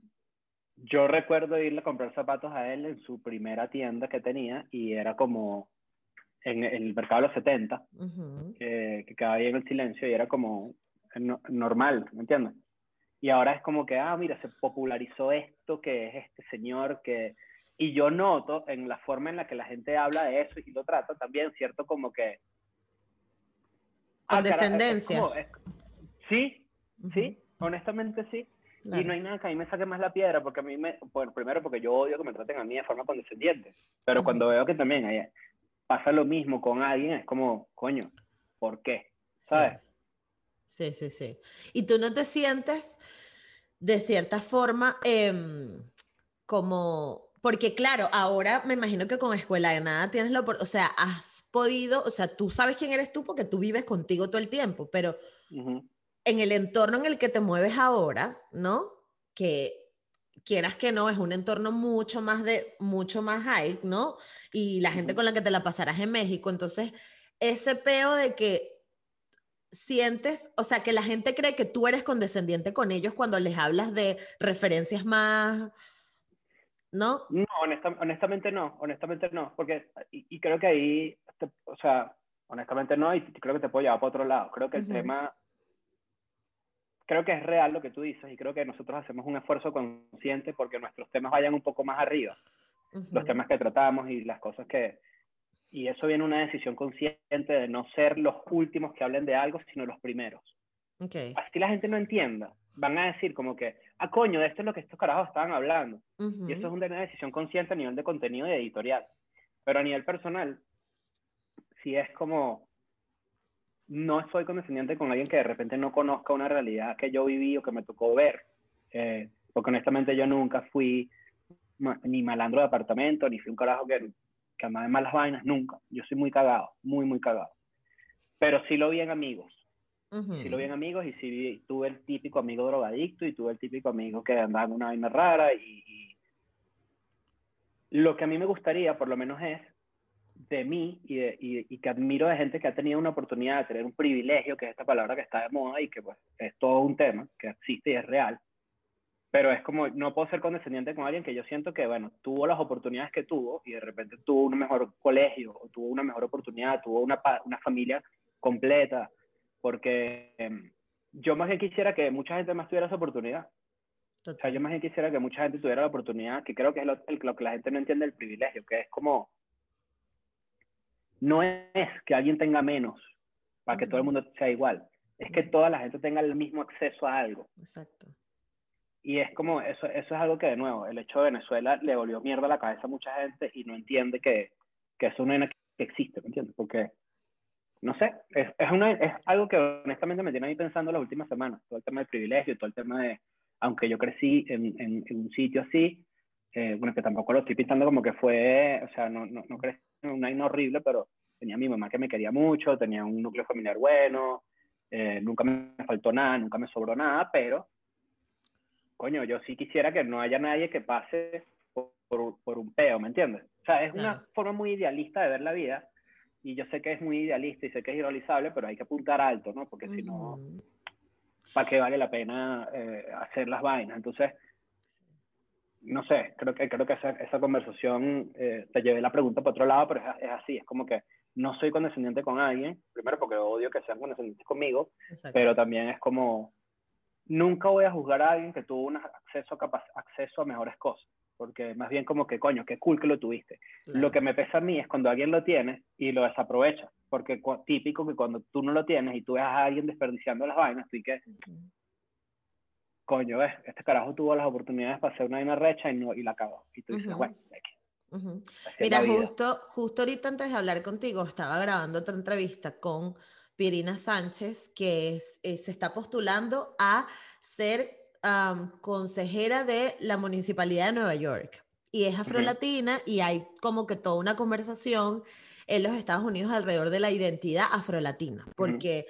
D: yo recuerdo irle a comprar zapatos a él en su primera tienda que tenía y era como en el mercado de los 70,
B: Ujú.
D: que, que quedaba ahí en el silencio y era como no- normal, ¿me entiendes? Y ahora es como que, ah, mira, se popularizó esto, que es este señor que... Y yo noto en la forma en la que la gente habla de eso y lo trata también, ¿cierto? Como que...
B: Con
D: Ah, es
B: descendencia.
D: como- es- sí,
B: Ujú.
D: sí, honestamente sí.
B: Claro.
D: Y no hay nada que a mí me saque más la piedra, porque a mí me, bueno, primero porque yo odio que me traten a mí de forma condescendiente, pero cuando veo que también hay- pasa lo mismo con alguien, es como, coño, ¿por qué? ¿Sabes?
B: Sí, sí, sí. Y tú no te sientes de cierta forma em, como, porque claro, ahora me imagino que con Escuela de Nada tienes la oportunidad, o sea, has podido, o sea, tú sabes quién eres tú porque tú vives contigo todo el tiempo, pero
D: Ujú.
B: En el entorno en el que te mueves ahora, ¿no? Que quieras que no, es un entorno mucho más de, mucho más high, ¿no? Y la gente con la que te la pasarás en México, entonces, ese peo de que sientes, o sea, que la gente cree que tú eres condescendiente con ellos cuando les hablas de referencias más, ¿no?
D: No, honesta- honestamente no, honestamente no, porque, y, y creo que ahí, te- o sea, honestamente no, y creo que te puedo llevar para otro lado. Creo que el
B: Ujú.
D: tema, creo que es real lo que tú dices, y creo que nosotros hacemos un esfuerzo consciente porque nuestros temas vayan un poco más arriba. los
B: Ujú.
D: temas que tratamos y las cosas que... Y eso viene una decisión consciente de no ser los últimos que hablen de algo, sino los primeros.
B: Ok.
D: Así la gente no entienda. Van a decir como que, ah, coño, de esto es lo que estos carajos estaban hablando. Y eso es una decisión consciente a nivel de contenido y editorial. Pero a nivel personal, si es como, no soy condescendiente con alguien que de repente no conozca una realidad que yo viví o que me tocó ver. Eh, porque honestamente yo nunca fui ma- ni malandro de apartamento, ni fui un carajo que, que andaba en malas vainas, nunca. Yo soy muy cagado, muy, muy cagado. Pero sí lo vi en amigos. Sí lo vi en amigos y sí vi- tuve el típico amigo drogadicto y tuve el típico amigo que andaba en una vaina rara y, y lo que a mí me gustaría por lo menos es de mí y, de- y- y que admiro de gente que ha tenido una oportunidad de tener un privilegio, que es esta palabra que está de moda y que pues es todo un tema, que existe y es real, pero es como, no puedo ser condescendiente con alguien que yo siento que, bueno, tuvo las oportunidades que tuvo y de repente tuvo un mejor colegio o tuvo una mejor oportunidad, tuvo una, una familia completa, porque em, yo más bien quisiera que mucha gente más tuviera esa oportunidad. O sea, yo más bien quisiera que mucha gente tuviera la oportunidad, que creo que es lo, el- lo que la gente no entiende del privilegio, que es como, no es que alguien tenga menos para que todo el mundo sea igual, es que toda la gente tenga el mismo acceso a algo.
B: Exacto.
D: Y es como, eso, eso es algo que de nuevo, el hecho de Venezuela le volvió mierda a la cabeza a mucha gente y no entiende que, que eso no es que existe, ¿me entiendes? Porque, no sé, es, es, una, es algo que honestamente me tiene ahí pensando las últimas semanas, todo el tema del privilegio, todo el tema de, aunque yo crecí en, en, en un sitio así, eh, bueno, que tampoco lo estoy pintando como que fue, o sea, no, no, no crecí en un año horrible, pero tenía a mi mamá que me quería mucho, tenía un núcleo familiar bueno, eh, nunca me faltó nada, nunca me sobró nada, pero coño, yo sí quisiera que no haya nadie que pase por, por, por un peo, ¿me entiendes? O sea, es una
B: Claro.
D: forma muy idealista de ver la vida, y yo sé que es muy idealista y sé que es irrealizable, pero hay que apuntar alto, ¿no? Porque si no. ¿para qué vale la pena eh, hacer las vainas? Entonces, no sé, creo que, creo que esa, esa conversación, eh, te llevé la pregunta por otro lado, pero es, es así, es como que no soy condescendiente con alguien, primero porque odio que sean condescendientes conmigo,
B: Exacto.
D: pero también es como, nunca voy a juzgar a alguien que tuvo un acceso a, acceso a mejores cosas, porque más bien como que, coño, qué cool que lo tuviste.
B: Claro.
D: Lo que me pesa a mí es cuando alguien lo tiene y lo desaprovecha, porque típico que cuando tú no lo tienes y tú ves a alguien desperdiciando las vainas, tú y que. Coño, ves, este carajo tuvo las oportunidades para hacer una vaina recha y, no, y la cagó. Y tú dices, bueno, aquí,
B: Mira, justo, justo ahorita antes de hablar contigo, estaba grabando otra entrevista con Pirina Sánchez, que es, eh, se está postulando a ser am, consejera de la Municipalidad de Nueva York. Y es afrolatina y hay como que toda una conversación en los Estados Unidos alrededor de la identidad afrolatina, porque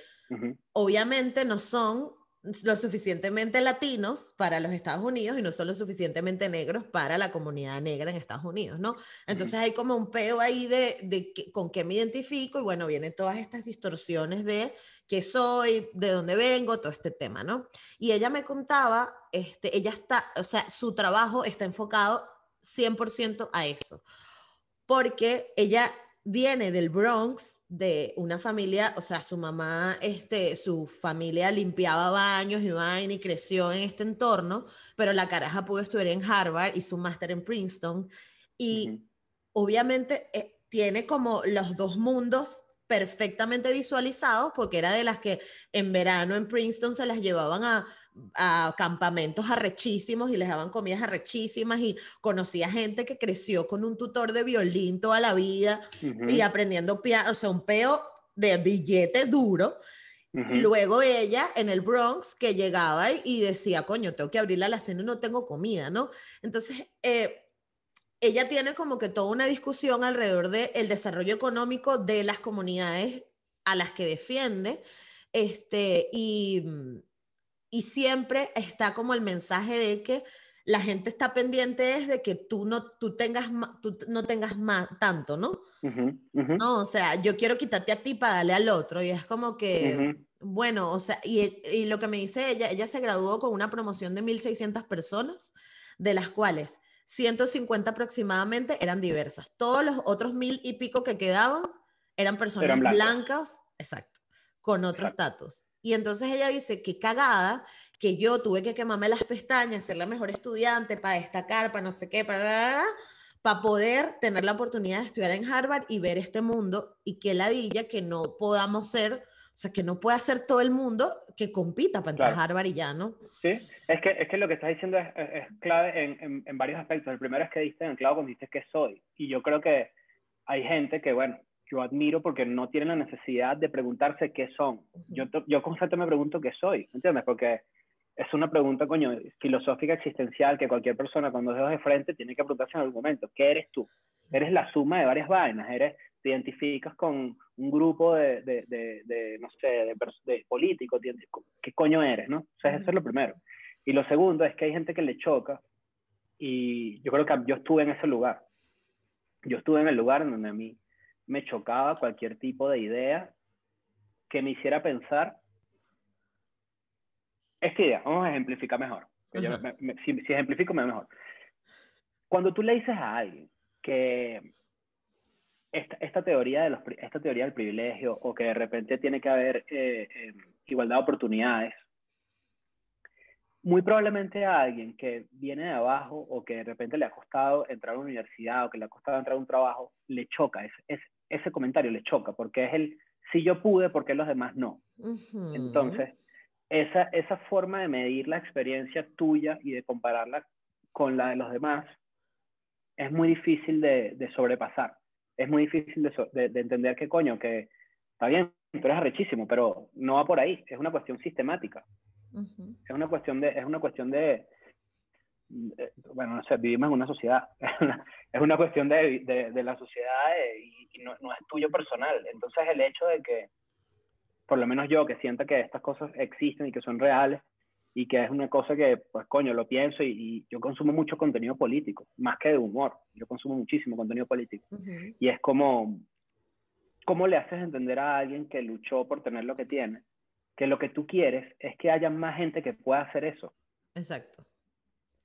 B: obviamente no son lo suficientemente latinos para los Estados Unidos y no son lo suficientemente negros para la comunidad negra en Estados Unidos, ¿no? Entonces hay como un peo ahí de, de que- con qué me identifico y bueno, vienen todas estas distorsiones de qué soy, de dónde vengo, todo este tema, ¿no? Y ella me contaba, este, ella está, o sea, su trabajo está enfocado 100% a eso, porque ella viene del Bronx, de una familia, o sea, su mamá, este, su familia limpiaba baños y vaina y creció en este entorno, pero la caraja pudo estudiar en Harvard y su máster en Princeton. Y obviamente eh, tiene como los dos mundos perfectamente visualizados porque era de las que en verano en Princeton se las llevaban a, a campamentos arrechísimos y les daban comidas arrechísimas y conocía gente que creció con un tutor de violín toda la vida y aprendiendo piano, o sea, un peo de billete duro. Y luego ella en el Bronx que llegaba y, decía, coño, tengo que abrir la alacena y no tengo comida, ¿no? Entonces, eh, ella tiene como que toda una discusión alrededor del desarrollo económico de las comunidades a las que defiende, este, y, mm, y siempre está como el mensaje de que la gente está pendiente es de que tú no, tú tengas, tú no tengas más, tanto, ¿no? No, o sea, yo quiero quitarte a ti para darle al otro. Y es como que,
D: ujú.
B: bueno, o sea, y, y lo que me dice ella, ella se graduó con una promoción de 1.600 personas, de las cuales 150 aproximadamente eran diversas. Todos los otros mil y pico que quedaban eran personas
D: Eran blancas.
B: blancas, exacto, con otro estatus. Y entonces ella dice, qué cagada, que yo tuve que quemarme las pestañas, ser la mejor estudiante para destacar, para no sé qué, para para poder tener la oportunidad de estudiar en Harvard y ver este mundo y que ladilla que no podamos ser, sea, que no pueda ser todo el mundo que compita para entrar
D: Claro.
B: a Harvard y ya, ¿no?
D: Sí, es que, es que lo que estás diciendo es, es- es clave en, en- en varios aspectos. El primero es que diste en clavo cuando dices que soy. Y yo creo que hay gente que, bueno, yo admiro porque no tienen la necesidad de preguntarse qué son. Yo, yo constantemente me pregunto qué soy, ¿entiendes? Porque es una pregunta, coño, filosófica, existencial, que cualquier persona dos dedos de frente tiene que preguntarse en algún momento. ¿Qué eres tú? Eres la suma de varias vainas. Eres, te identificas con un grupo de, de, de, de, no sé, de, de políticos. ¿Qué coño eres, no? O sea, eso es lo primero. Y lo segundo es que hay gente que le choca y yo creo que yo estuve en ese lugar. Yo estuve en el lugar donde a mí me chocaba cualquier tipo de idea que me hiciera pensar esta idea, vamos a ejemplificar mejor. me- me- si, si ejemplifico, me mejor. Cuando tú le dices a alguien que esta, esta, teoría de los, esta teoría del privilegio o que de repente tiene que haber eh, eh, igualdad de oportunidades, muy probablemente a alguien que viene de abajo o que de repente le ha costado entrar a una universidad o que le ha costado entrar a un trabajo, le choca, es, es, ese comentario le choca, porque es el, si yo pude, ¿por qué los demás no? Entonces, esa, esa forma de medir la experiencia tuya y de compararla con la de los demás es muy difícil de, de sobrepasar. Es muy difícil de, de- de entender que coño, que está bien, tú eres arrechísimo, pero no va por ahí. Es una cuestión sistemática. Es una cuestión de, es una cuestión de, de- bueno, no sé, vivimos en una sociedad. es una cuestión de, de, de la sociedad eh, y, y no, no es tuyo personal. Entonces el hecho de que, por lo menos yo, que sienta que estas cosas existen y que son reales y que es una cosa que, pues coño, lo pienso y, y yo consumo mucho contenido político, más que de humor. Yo consumo muchísimo contenido político.
B: Ujú.
D: Y es como, ¿cómo le haces entender a alguien que luchó por tener lo que tiene? Que lo que tú quieres es que haya más gente que pueda hacer eso.
B: Exacto.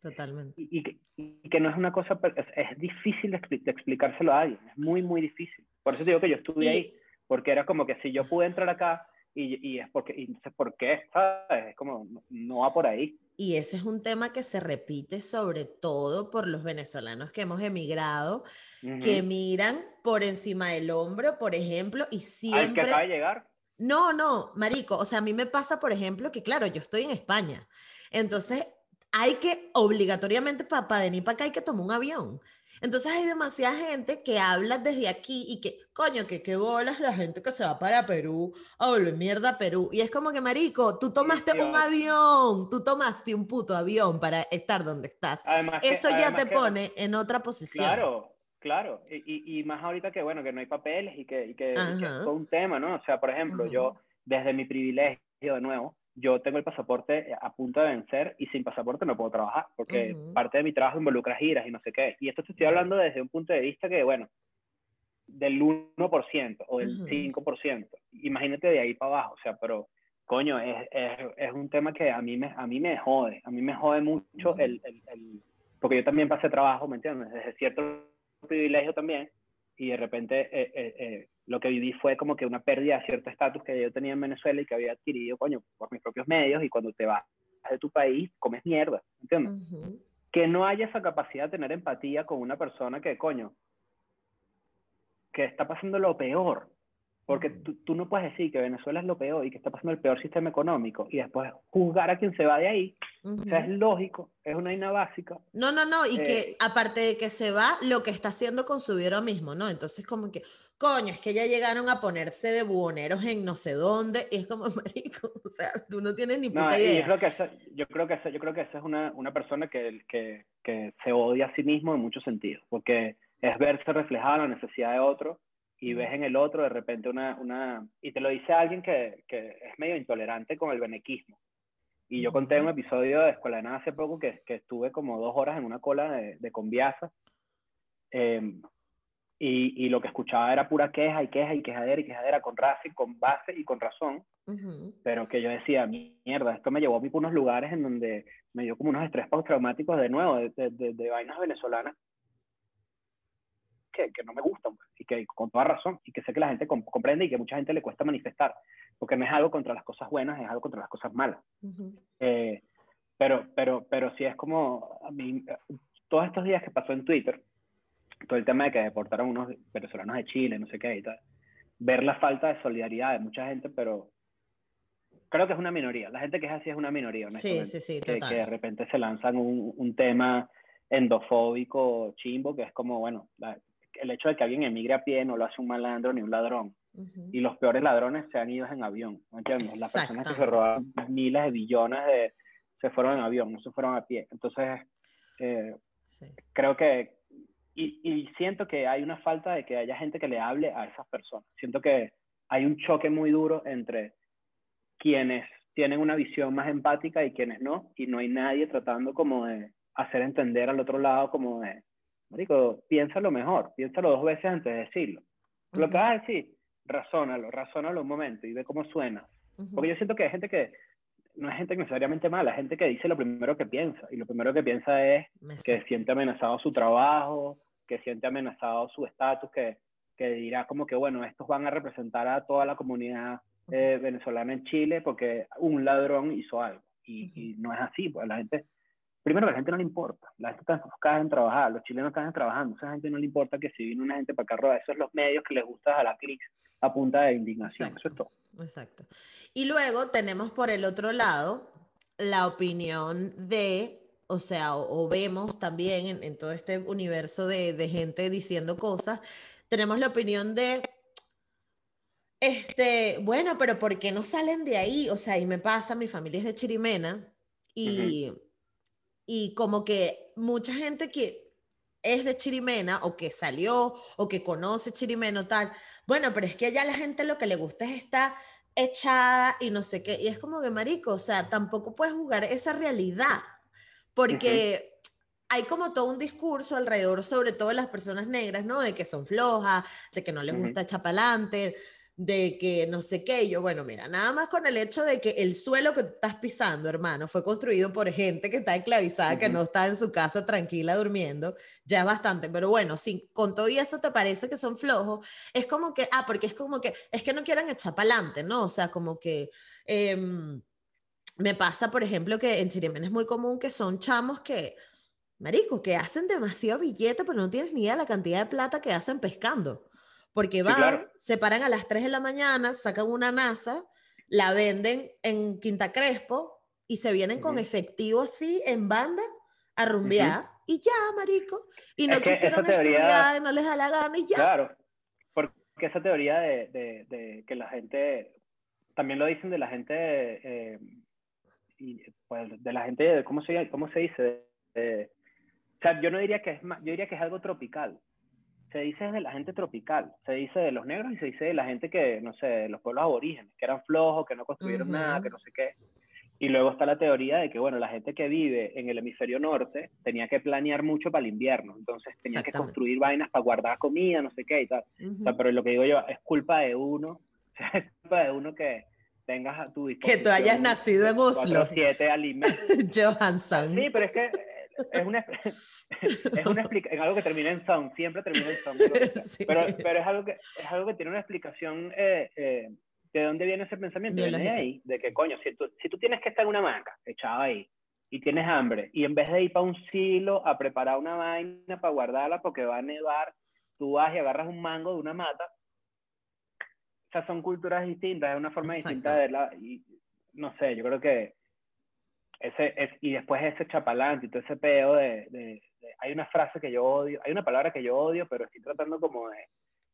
B: Totalmente.
D: Y, y que, y que no es una cosa, es, es difícil de, de explicárselo a alguien, es muy, muy difícil. Por eso te digo que yo estuve ahí, porque era como que si yo pude entrar acá, y, y es porque, y entonces, ¿por qué? ¿Sabes? Es como, no, va por ahí.
B: Y ese es un tema que se repite sobre todo por los venezolanos que hemos emigrado,
D: Ujú.
B: que miran por encima del hombro, por ejemplo, y
D: Al que
B: siempre...
D: acaba de llegar.
B: No, no, marico, o sea, a mí me pasa, por ejemplo, que claro, yo estoy en España, entonces hay que obligatoriamente para venir para acá hay que tomar un avión. Entonces hay demasiada gente que habla desde aquí y que, coño, que qué bolas la gente que se va para Perú a volver mierda a Perú. Y es como que, marico, tú tomaste un avión, tú tomaste un puto avión para estar donde estás.
D: Además que-
B: Eso ya
D: además
B: te
D: que-
B: pone en otra posición.
D: Claro, claro. Y, y, y más ahorita que, bueno, que no hay papeles y que, y que, y que es todo un tema, ¿no? O sea, por ejemplo, yo, desde mi privilegio, de nuevo, yo tengo el pasaporte a punto de vencer y sin pasaporte no puedo trabajar, porque parte de mi trabajo involucra giras y no sé qué. Y esto te estoy hablando desde un punto de vista que, bueno, del 1% o del
B: Ujú.
D: 5%. Imagínate de ahí para abajo, o sea, pero coño, es, es, es un tema que a mí me, a mí me jode, a mí me jode mucho el, el, el- porque yo también pasé trabajo, ¿me entiendes? Desde cierto privilegio también, y de repente eh, eh, eh, lo que viví fue como que una pérdida de cierto estatus que yo tenía en Venezuela y que había adquirido, coño, por mis propios medios, y cuando te vas de tu país, comes mierda, ¿me entiendes? Que no haya esa capacidad de tener empatía con una persona que, coño, que está pasando lo peor. Porque tú, tú no puedes decir que Venezuela es lo peor y que está pasando el peor sistema económico y después juzgar a quien se va de ahí. O sea, es lógico, es una vaina básica.
B: No, no, no, y que
D: Eh,
B: aparte de que se va, lo que está haciendo con su vida mismo, ¿no? Entonces, como que, coño, es que ya llegaron a ponerse de buhoneros en no sé dónde, y es como, marico, o sea, tú no tienes ni
D: No,
B: puta
D: y yo
B: idea.
D: creo que esa, yo creo que esa, yo creo que esa es una, una persona que, que, que se odia a sí mismo en muchos sentidos, porque es verse reflejada la necesidad de otro y ves en el otro de repente una, una y te lo dice alguien que, que es medio intolerante con el benequismo. Y yo conté un episodio de Escuela de Nada hace poco que, que estuve como dos horas en una cola de, de Conviasa eh, y, y lo que escuchaba era pura queja y queja y quejadera y quejadera con raza y con base y con razón
B: Ujú.
D: pero que yo decía, mierda, esto me llevó a mí por unos lugares en donde me dio como unos estrés postraumáticos de nuevo, de, de- de vainas venezolanas que, que no me gustan, pues, y que con toda razón, y que sé que la gente com- comprende y que mucha gente le cuesta manifestar, porque no es algo contra las cosas buenas, es algo contra las cosas malas.
B: Ujú.
D: Eh, pero, pero, pero sí es como, a mí, todos estos días que pasó en Twitter, todo el tema de que deportaron unos venezolanos de Chile, no sé qué y tal, ver la falta de solidaridad de mucha gente, pero creo que es una minoría. La gente que es así es una minoría,
B: Sí, sí, sí,
D: que,
B: total.
D: que de repente se lanzan un, un tema endofóbico, chimbo, que es como, bueno, la- el hecho de que alguien emigre a pie no lo hace un malandro ni un ladrón. Y los peores ladrones se han ido en avión, ¿me entiendes? Las personas que se robaron miles de billones de, se fueron en avión, no se fueron a pie. Entonces, eh,
B: Sí.
D: creo que, y, y siento que hay una falta de que haya gente que le hable a esas personas. Siento que hay un choque muy duro entre quienes tienen una visión más empática y quienes no, y no hay nadie tratando como de hacer entender al otro lado como de, marico, piénsalo mejor, piénsalo dos veces antes de decirlo. Lo que vas a decir, razónalo, razónalo un momento y ve cómo suena. Porque yo siento que hay gente que, no es gente necesariamente mala, es gente que dice lo primero que piensa, y lo primero que piensa es
B: Me
D: que
B: sé.
D: siente amenazado su trabajo, que siente amenazado su estatus, que, que dirá como que, bueno, estos van a representar a toda la comunidad eh, venezolana en Chile porque un ladrón hizo algo. Y, y no es así, pues la gente, primero a la gente no le importa, la gente está enfocada en trabajar, los chilenos están trabajando, a esa gente no le importa que si viene una gente para acá a robar, eso es los medios que les gusta a la clics a punta de indignación, eso es todo.
B: Exacto. Y luego tenemos por el otro lado la opinión de, o sea, o, o vemos también en, en todo este universo de, de gente diciendo cosas, tenemos la opinión de, este, bueno, pero ¿por qué no salen de ahí? O sea, y me pasa, mi familia es de Chirimena y, y como que mucha gente que es de Chirimena o que salió o que conoce Chirimena o tal, bueno, pero es que allá la gente lo que le gusta es estar echada y no sé qué, y es como que marico, o sea, tampoco puedes jugar esa realidad, porque hay como todo un discurso alrededor, sobre todo de las personas negras, ¿no? De que son flojas, de que no les gusta chapalante, de que no sé qué. Y Yo, bueno, mira, nada más con el hecho de que el suelo que estás pisando, hermano, fue construido por gente que está esclavizada, que no está en su casa tranquila durmiendo, ya es bastante. Pero bueno, si con todo y eso te parece que son flojos, es como que, ah, porque es como que, es que no quieren echar para adelante, ¿no? O sea, como que... em, me pasa, por ejemplo, que en Chirimen es muy común que son chamos que, marico, que hacen demasiado billete, pero no tienes ni idea de la cantidad de plata que hacen pescando. Porque van,
D: claro.
B: se paran a las 3 de la mañana, sacan una NASA, la venden en Quinta Crespo y se vienen con efectivo así en banda a rumbear y ya, marico. Y no
D: Es que
B: quisieron
D: teoría-
B: estudiar, no les da la gana y ya.
D: Claro, porque esa teoría de, de- de que la gente, también lo dicen de la gente, eh, y, pues, de la gente, ¿cómo se, cómo se dice? Eh, o sea, yo no diría que es más, yo diría que es algo tropical. Se dice de la gente tropical, se dice de los negros y se dice de la gente que, no sé, de los pueblos aborígenes, que eran flojos, que no construyeron nada, que no sé qué. Y luego está la teoría de que, bueno, la gente que vive en el hemisferio norte tenía que planear mucho para el invierno, entonces tenía que construir vainas para guardar comida, no sé qué y tal.
B: Ujú.
D: O sea, pero lo que digo yo, es culpa de uno, es culpa de uno que tengas a tu
B: Que tú hayas
D: disposición
B: nacido en Oslo.
D: cuatro siete alimentos.
B: Johansson.
D: Sí, pero es que es una, es una es algo que termina en sound, siempre termina en sound.
B: Sí.
D: Pero, pero es, algo que, es algo que tiene una explicación eh, eh, de dónde viene ese pensamiento. Viene de ahí, de que coño, si tú, si tú tienes que estar en una hamaca, echado ahí, y tienes hambre, y en vez de ir para un silo a preparar una vaina para guardarla porque va a nevar, tú vas y agarras un mango de una mata. O sea, son culturas distintas, es una forma
B: Exacto.
D: distinta de verla. Y no sé, yo creo que ese es, y después ese chapalante y todo ese peo de, de- de- hay una frase que yo odio, hay una palabra que yo odio, pero estoy tratando como de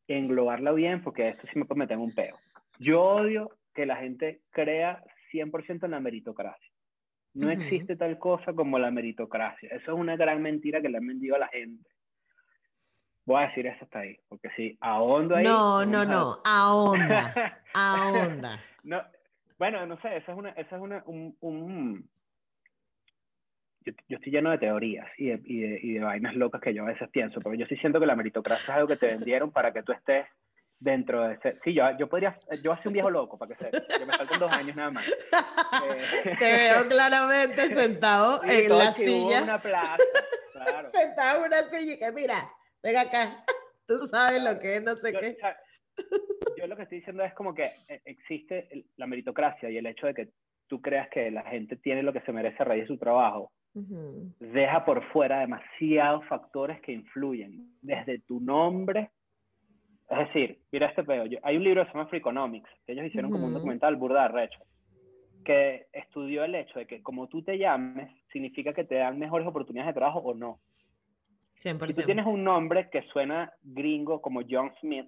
D: englobarla bien porque esto sí me puede meter en un peo. Yo odio que la gente crea 100% en la meritocracia. No existe tal cosa como la meritocracia. Eso es una gran mentira que le han vendido a la gente. Voy a decir eso hasta ahí, porque si ahondo ahí...
B: No, no, no, ahonda, ahonda.
D: no, bueno, no sé, esa es una, esa es una, un, un- yo, yo estoy lleno de teorías y de, y, de, y de vainas locas que yo a veces pienso, pero yo sí siento que la meritocracia es algo que te vendieron para que tú estés dentro de ese... Sí, yo, yo podría, yo soy un viejo loco, para que sepas, que me faltan dos años nada más. Eh,
B: Te veo claramente sentado en la silla.
D: una plaza, claro.
B: Sentado en una silla y que mira, ven acá. Tú sabes lo que es, no sé
D: yo,
B: qué.
D: o sea, yo lo que estoy diciendo es como que eh, existe la meritocracia y el hecho de que tú creas que la gente tiene lo que se merece a raíz de su trabajo, Deja por fuera demasiados factores que influyen, desde tu nombre. Es decir, mira este pedo. yo- hay un libro que se llama Freakonomics, que ellos hicieron como un documental burda recho, que estudió el hecho de que como tú te llames, significa que te dan mejores oportunidades de trabajo o no.
B: 100%.
D: Si tú tienes un nombre que suena gringo como John Smith,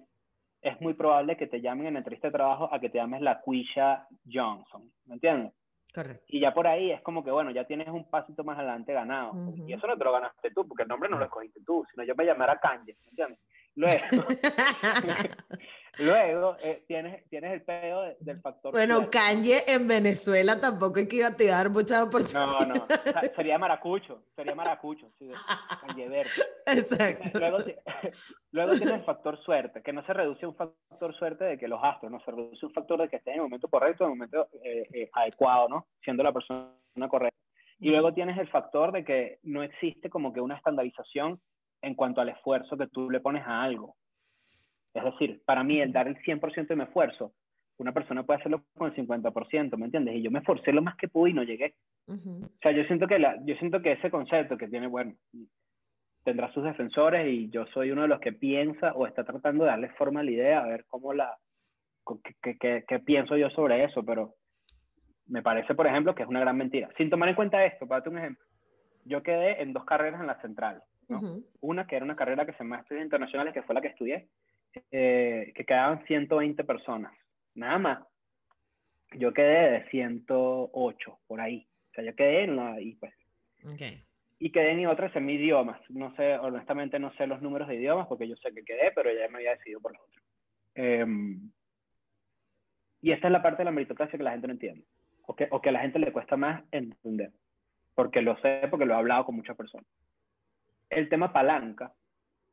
D: es muy probable que te llamen en la entrevista de trabajo a que te llames la Quisha Johnson, ¿me entiendes?
B: Correcto.
D: Y ya por ahí es como que, bueno, ya tienes un pasito más adelante ganado. Y eso no te lo ganaste tú, porque el nombre no lo escogiste tú, sino yo me llamara Kanye, ¿me entiendes? Luego, luego eh, tienes, tienes el pedo de- del factor...
B: bueno,
D: suerte.
B: Kanye en Venezuela tampoco hay que iba a te dar muchas oportunidades.
D: No, no, sería maracucho, sería maracucho, sí, Kanye Verde.
B: Exacto.
D: Luego, luego tienes el factor suerte, que no se reduce a un factor suerte de que los astros, no se reduce a un factor de que estés en el momento correcto, en el momento eh, eh, adecuado, ¿no? Siendo la persona correcta. Y luego tienes el factor de que no existe como que una estandarización en cuanto al esfuerzo que tú le pones a algo. Es decir, para mí el dar el 100% de mi esfuerzo, una persona puede hacerlo con el 50%, ¿me entiendes? Y yo me esforcé lo más que pude y no llegué.
B: Ujú.
D: O sea, yo siento que, la, yo siento que ese concepto que tiene, bueno, tendrá sus defensores y yo soy uno de los que piensa o está tratando de darle forma a la idea, a ver cómo la, qué pienso yo sobre eso, pero me parece, por ejemplo, que es una gran mentira. Sin tomar en cuenta esto, para darte un ejemplo, yo quedé en dos carreras en la central, ¿no? Una que era una carrera que se llama Estudios Internacionales, que fue la que estudié, eh, que quedaban 120 personas, nada más. Yo quedé de 108, por ahí. O sea, yo quedé en la, y pues,
B: Ok.
D: y quedé en otras en idiomas. No sé, honestamente no sé los números de idiomas porque yo sé que quedé, pero ya me había decidido por la otra. Em, y esta es la parte de la meritocracia que la gente no entiende, o que, o que a la gente le cuesta más entender, porque lo sé, porque lo he hablado con muchas personas. El tema palanca,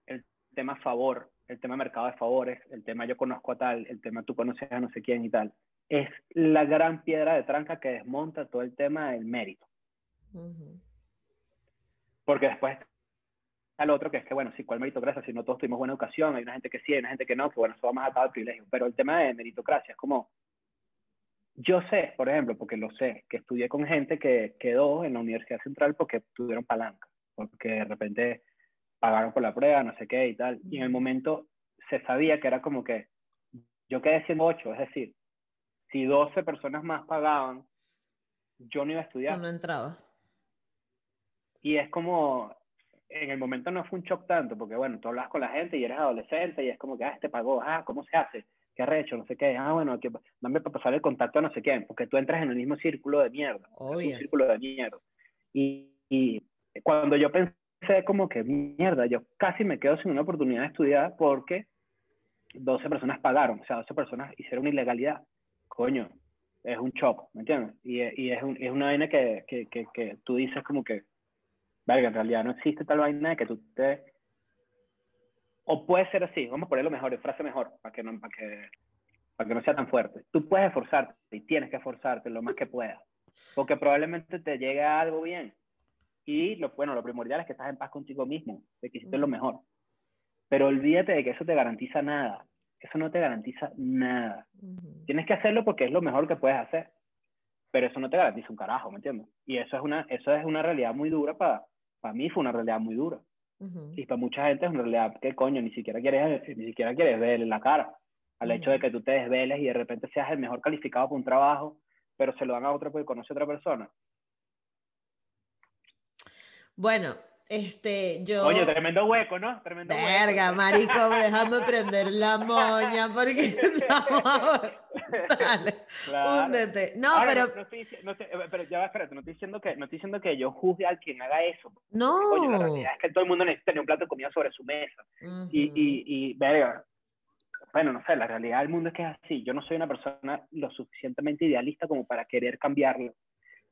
D: el tema favor, el tema mercado de favores, el tema yo conozco a tal, el tema tú conoces a no sé quién y tal, es la gran piedra de tranca que desmonta todo el tema del mérito. Porque después está el otro que es que, bueno, sí, ¿cuál meritocracia? Si no todos tuvimos buena educación, hay una gente que sí, hay una gente que no, que bueno, eso va más atado al privilegio. Pero el tema de meritocracia es como, yo sé, por ejemplo, porque lo sé, que estudié con gente que quedó en la Universidad Central porque tuvieron palanca, porque de repente pagaron por la prueba, no sé qué y tal. Y en el momento se sabía que era como que yo quedé siendo ocho, es decir, si 12 personas más pagaban, yo no iba a estudiar.
B: No entrabas.
D: Y es como, en el momento no fue un shock tanto, porque bueno, tú hablas con la gente y eres adolescente y es como que, ah, este pagó, ah, ¿cómo se hace? ¿Qué hecho? No sé qué, ah, bueno, que, dame para pasar el contacto a no sé quién, porque tú entras en el mismo círculo de mierda.
B: Obvio.
D: Un círculo de mierda. Y, y cuando yo pensé como que, mierda, yo casi me quedo sin una oportunidad de estudiar porque 12 personas pagaron, o sea, 12 personas hicieron ilegalidad coño, es un shock, ¿me entiendes? Y, y es, un, es, una vaina que, que, que, que, tú dices como que, verga, en realidad no existe tal vaina de que tú te... O puede ser así, vamos a ponerlo mejor, frase mejor, para que no, para que, para que no sea tan fuerte. Tú puedes esforzarte y tienes que esforzarte lo más que puedas, porque probablemente te llegue algo bien. Y lo, bueno, lo primordial es que estás en paz contigo mismo, de que hiciste lo mejor. Pero olvídate de que eso te garantiza nada eso no te garantiza nada. Tienes que hacerlo porque es lo mejor que puedes hacer, pero eso no te garantiza un carajo, ¿me entiendes? Y eso es una, eso es una realidad muy dura para, para mí, fue una realidad muy dura. Y para mucha gente es una realidad que coño, ni siquiera quieres, ni siquiera quieres ver en la cara. Al hecho de que tú te desveles y de repente seas el mejor calificado para un trabajo, pero se lo dan a otro porque conoce a otra persona.
B: Bueno, este, yo...
D: Oye, tremendo hueco, ¿no? Tremendo
B: Verga, marico, déjame prender la moña porque estamos... Dale, claro. húndete. No, pero...
D: No, estoy, no sé, eh, pero ya va, espérate, no estoy, diciendo que, no estoy diciendo que yo juzgue al quien haga eso.
B: No.
D: Oye, la realidad es que todo el mundo necesita tener un plato de comida sobre su mesa. y, y, y, verga, bueno, no sé, la realidad del mundo es que es así. Yo no soy una persona lo suficientemente idealista como para querer cambiarlo.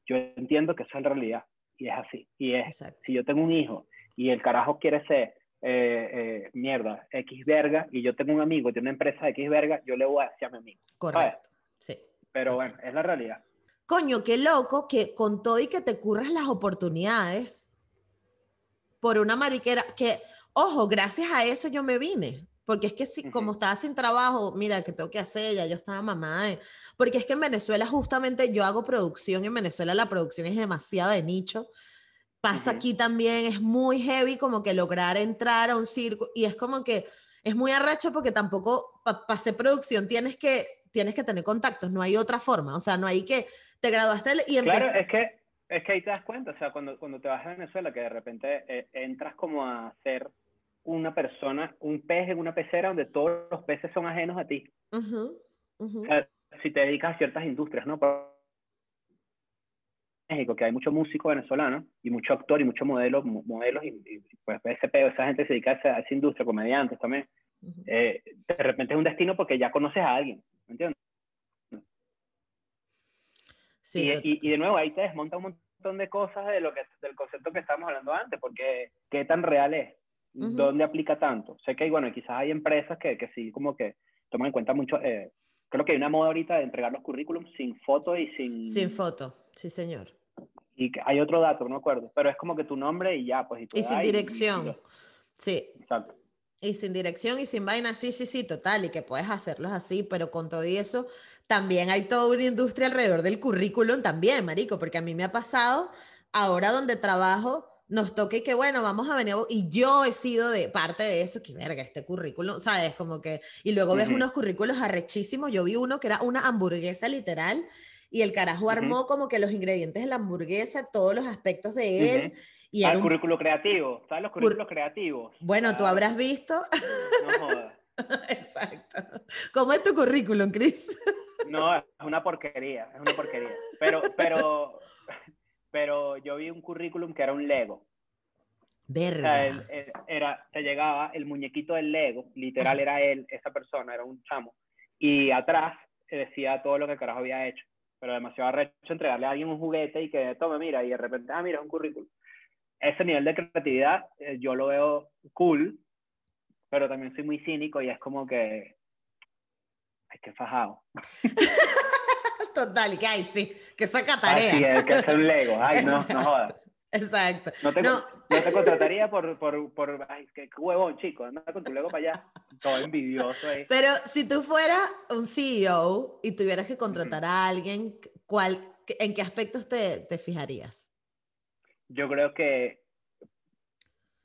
D: Yo entiendo que esa es la realidad y es así. Y es, si yo tengo un hijo y el carajo quiere ser, eh, eh, mierda, X verga, y yo tengo un amigo, tiene una empresa de X verga, yo le voy a decir a mi amigo.
B: Correcto. Sí.
D: Pero bueno, es la realidad.
B: Coño, qué loco que con todo y que te curras las oportunidades por una mariquera, que, ojo, gracias a eso yo me vine. Porque es que si, como estaba sin trabajo, mira, que tengo que hacer? Ya yo estaba mamá. Porque es que en Venezuela justamente yo hago producción, en Venezuela la producción es demasiado de nicho. Pasa aquí también, es muy heavy como que lograr entrar a un circo y es como que es muy arrecho porque tampoco para hacer producción tienes que, tienes que tener contactos, no hay otra forma, o sea, no hay que te graduaste y
D: Claro, es que, es que ahí te das cuenta, o sea, cuando, cuando te vas a Venezuela, que de repente eh, entras como a ser una persona, un pez en una pecera donde todos los peces son ajenos a ti. si te dedicas a ciertas industrias, ¿no? Por México, que hay mucho músico venezolano y mucho actor y muchos modelos, modelos y, pues ese esa gente se dedica a esa, industria, comediantes también. Eh, de repente es un destino porque ya conoces a alguien, ¿me entiendes? Sí, y, y, de nuevo ahí te desmonta un montón de cosas de lo que, del concepto que estábamos hablando antes, porque qué tan real es. ¿Dónde aplica tanto? Sé que bueno, quizás hay empresas que, que sí, como que toman en cuenta mucho. Eh, creo que hay una moda ahorita de entregar los currículums sin foto y sin.
B: Sin foto, sí, señor.
D: Y hay otro dato, no me acuerdo, pero es como que tu nombre y ya, pues.
B: Y, sin dirección. sí. Exacto. Y sin dirección y sin vaina, sí, sí, sí, total, y que puedes hacerlos así, pero con todo y eso, también hay toda una industria alrededor del currículum también, marico, porque a mí me ha pasado, ahora donde trabajo, nos toque que, bueno, vamos a venir, y yo he sido de parte de eso, que verga, este currículum, ¿sabes? Como que, y luego ves unos currículos arrechísimos, yo vi uno que era una hamburguesa literal, y el carajo armó como que los ingredientes de la hamburguesa, todos los aspectos de él.
D: Y el currículo creativo, ¿sabes los currículos creativos?
B: Bueno, tú habrás visto. No jodas. Exacto. ¿Cómo es tu currículum, Chris?
D: No, es una porquería, es una porquería. Pero, pero, pero yo vi un currículum que era un Lego.
B: Verga.
D: era, te llegaba el muñequito del Lego, literal era él, esa persona, era un chamo, y atrás decía todo lo que el carajo había hecho, pero demasiado arrecho entregarle a alguien un juguete y que tome, mira, y de repente, ah, mira, un currículum. ese nivel de creatividad eh, yo lo veo cool, pero también soy muy cínico y es como que, ay, qué fajado.
B: Total, y que ay, sí, que saca tarea.
D: sí, es que es un Lego, ay, no, no jodas.
B: Exacto.
D: No te,
B: No.
D: no te contrataría por, por, por, ay, qué huevón, chico, anda con tu Lego para allá, todo envidioso ahí.
B: Pero si tú fueras un CEO y tuvieras que contratar a alguien, ¿cuál, ¿en qué aspectos te, te fijarías?
D: Yo creo que,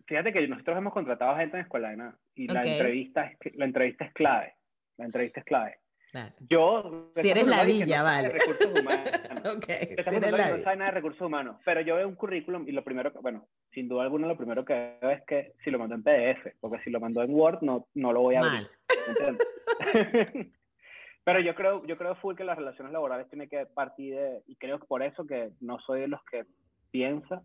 D: fíjate que nosotros hemos contratado gente en Escuela de Nada y la, entrevista es, la entrevista es clave, la entrevista es clave.
B: Claro.
D: Yo...
B: Si eres ladilla,
D: no
B: vale.
D: Recursos humanos.
B: Ok,
D: Esta
B: si eres la-
D: no sabe nada de recursos humanos, pero yo veo un currículum y lo primero, que, bueno, sin duda alguna lo primero que veo es que si lo mandó en PDF, porque si lo mandó en Word no, no lo voy a abrir.
B: Mal.
D: ¿me entiendes? pero yo creo, yo creo full que las relaciones laborales tienen que partir de, y creo que por eso que no soy de los que piensa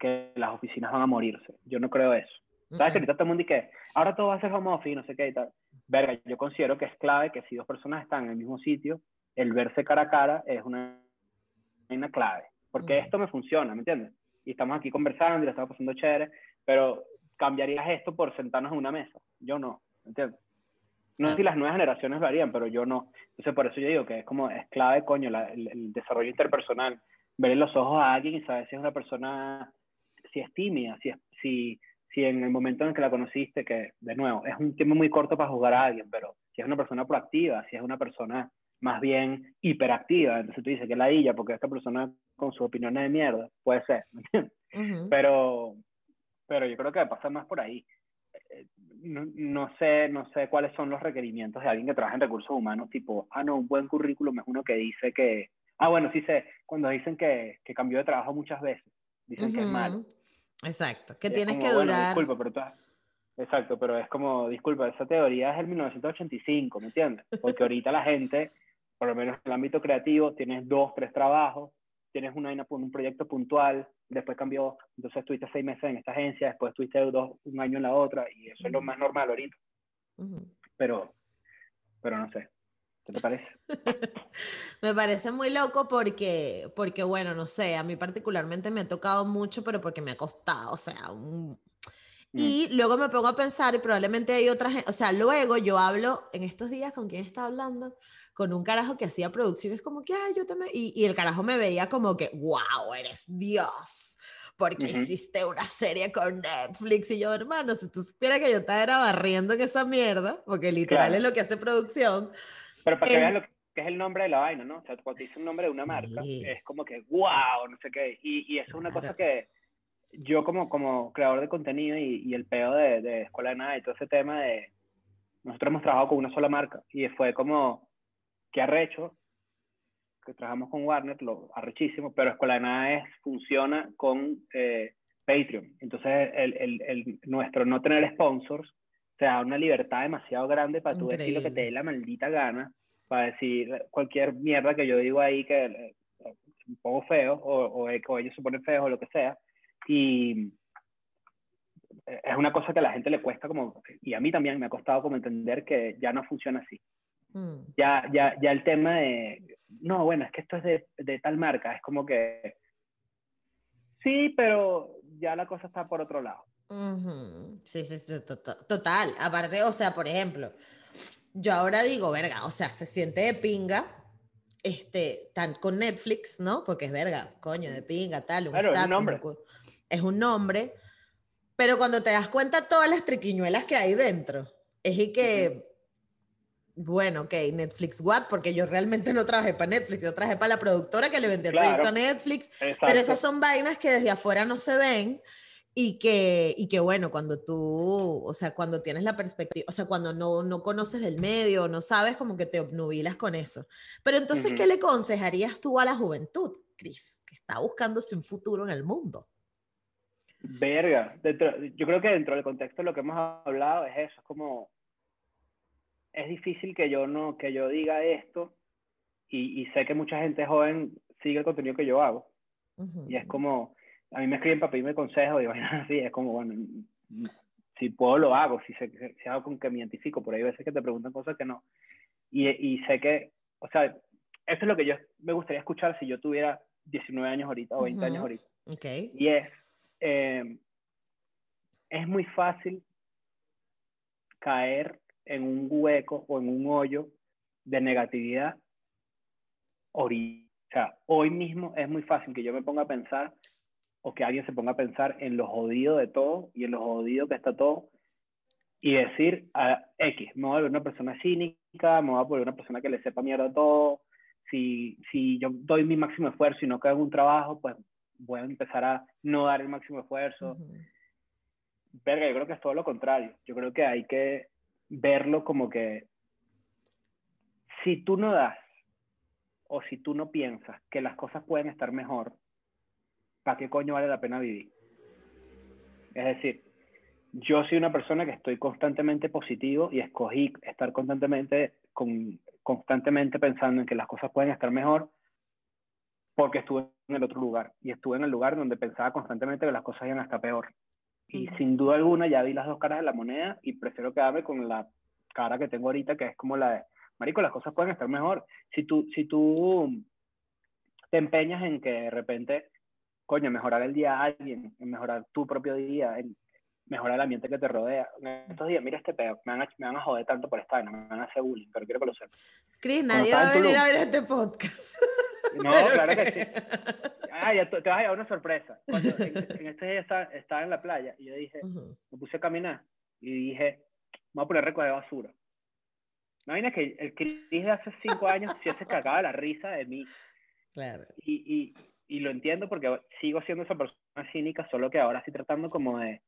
D: que las oficinas van a morirse. Yo no creo eso. ¿Sabes que ahorita todo el mundo dice que ahora todo va a ser home office, no sé qué y tal? Verga, yo considero que es clave que si dos personas están en el mismo sitio, el verse cara a cara es una, una clave. Porque
B: Ujú.
D: esto me funciona, ¿me entiendes? Y estamos aquí conversando y lo estamos pasando chévere, pero cambiarías esto por sentarnos en una mesa. Yo no, ¿me entiendes? No sé si las nuevas generaciones lo harían, pero yo no. Entonces, por eso yo digo que es como, es clave, coño, la- el, el desarrollo interpersonal. Ver en los ojos a alguien y saber si es una persona, si es tímida, si, es, si, si en el momento en que la conociste, que de nuevo, es un tiempo muy corto para juzgar a alguien, pero si es una persona proactiva, si es una persona más bien hiperactiva, entonces tú dices que la illa, porque esta persona con sus opiniones de mierda, puede ser, ¿me entiendes?
B: Ujú.
D: pero, pero yo creo que pasa más por ahí. Eh, No, no sé, no sé cuáles son los requerimientos de alguien que trabaja en recursos humanos, tipo, ah, no, un buen currículum es uno que dice que, ah, bueno, sí sé, cuando dicen que, que cambió de trabajo muchas veces, dicen que es malo.
B: Exacto, que
D: es
B: tienes
D: como,
B: que
D: bueno,
B: durar.
D: disculpa, pero has- Exacto, pero es como, disculpa, esa teoría es el 1985, ¿me entiendes? Porque ahorita la gente, por lo menos en el ámbito creativo, tienes dos, tres trabajos, tienes una, un proyecto puntual, después cambió, entonces estuviste seis meses en esta agencia, después estuviste dos, un año en la otra, y eso es lo más normal ahorita, pero, pero no sé, ¿qué te parece?
B: Me parece muy loco porque, porque, bueno, no sé, a mí particularmente me ha tocado mucho, pero porque me ha costado, o sea, un...
D: Mm.
B: Y luego me pongo a pensar, y probablemente hay otra gente, o sea, luego yo hablo en estos días con quién estaba hablando, con un carajo que hacía producciones como que, ay, yo también, y, y el carajo me veía como que, wow, eres Dios, porque
D: Ujú.
B: hiciste una serie con Netflix, y yo, hermano, si tú supieras que yo estaba era barriendo en esa mierda, porque literal
D: Claro.
B: es lo que hace producción,
D: Pero para que veas lo que es el nombre de la vaina, ¿no? O sea, cuando dice un nombre de una marca,
B: Sí.
D: es como que, wow, no sé qué. Y, y eso es una cosa que yo como, como creador de contenido y, y el peo de, de Escuela de Nada y todo ese tema de... Nosotros hemos trabajado con una sola marca y fue como, qué arrecho, que trabajamos con Warner, lo arrechísimo, pero Escuela de Nada es, funciona con eh, Patreon. Entonces, el, el, el, nuestro no tener sponsors te da una libertad demasiado grande para tú decir lo que te dé la maldita gana, para decir cualquier mierda que yo digo ahí que eh, un poco feo, o, o, o ellos se ponen feos o lo que sea. Y eh, es una cosa que a la gente le cuesta como, y a mí también me ha costado como entender que ya no funciona así
B: Mm.
D: ya, ya, ya el tema de, no, bueno, es que esto es de, de tal marca, es como que, sí, pero ya la cosa está por otro lado.
B: Sí, sí, sí, to- to- total. Aparte, o sea, por ejemplo, yo ahora digo, verga, o sea, se siente de pinga, este, tan con Netflix, ¿no? Porque es verga, coño, de pinga, tal, un
D: Claro, es un nombre.
B: cu- Es un nombre, pero cuando te das cuenta todas las triquiñuelas que hay dentro, es y que, bueno, ok, Netflix what, porque yo realmente no trabajé para Netflix, yo trabajé para la productora que le vendió el
D: Claro.
B: proyecto a Netflix,
D: Exacto.
B: pero esas son vainas que desde afuera no se ven y que, y que bueno, cuando tú, o sea, cuando tienes la perspectiva, o sea, cuando no, no conoces del medio, no sabes, como que te obnubilas con eso. Pero entonces,
D: Ujú.
B: ¿qué le aconsejarías tú a la juventud, Cris, que está buscándose un futuro en el mundo?
D: Verga, dentro- yo creo que dentro del contexto de lo que hemos hablado es eso, es como, es difícil que yo no, que yo diga esto y, y sé que mucha gente joven sigue el contenido que yo hago
B: Ujú.
D: y es como, a mí me escriben para pedirme consejos y vainas así, es como, bueno, si puedo lo hago, si, sé, si hago con que me identifico, por ahí hay veces que te preguntan cosas que no. Y, y sé que, o sea, eso es lo que yo me gustaría escuchar si yo tuviera 19 años ahorita o 20 años
B: Ujú.
D: ahorita.
B: Ok.
D: Y es, eh, es muy fácil caer en un hueco o en un hoyo de negatividad ahorita. O sea, hoy mismo es muy fácil que yo me ponga a pensar o que alguien se ponga a pensar en lo jodido de todo y en lo jodido que está todo y decir a X, me voy a volver una persona cínica, me voy a volver una persona que le sepa mierda todo. Si, si yo doy mi máximo esfuerzo y no quedo en un trabajo, pues voy a empezar a no dar el máximo esfuerzo.
B: Ujú.
D: Verga, yo creo que es todo lo contrario. Yo creo que hay que verlo como que si tú no das o si tú no piensas que las cosas pueden estar mejor, ¿para qué coño vale la pena vivir? Es decir, yo soy una persona que estoy constantemente positivo y escogí estar constantemente, con, constantemente pensando en que las cosas pueden estar mejor porque estuve en el otro lugar y estuve en el lugar donde pensaba constantemente que las cosas iban hasta peor. Y sin duda alguna ya vi las dos caras de la moneda y prefiero quedarme con la cara que tengo ahorita, que es como la de, Marico, las cosas pueden estar mejor. Si tú, si tú te empeñas en que de repente, coño, mejorar el día a alguien, en mejorar tu propio día, mejorar el ambiente que te rodea. Estos días, mira este pedo, me van a, me van a joder tanto por esta vaina, me van a hacer bullying, pero quiero que lo sepan.
B: Cris, nadie va a
D: en
B: venir a ver este podcast.
D: No, claro
B: que-
D: que sí. Ah, ya te, vas a llevar una sorpresa. Cuando en, en este día estaba, estaba en la playa y yo dije,
B: Ujú.
D: me puse a caminar y dije, me voy a poner recoger basura. No vaina que el Chris de hace cinco años sí se cagaba la risa de mí.
B: Claro.
D: Y, y, y lo entiendo porque sigo siendo esa persona cínica, solo que ahora estoy tratando como de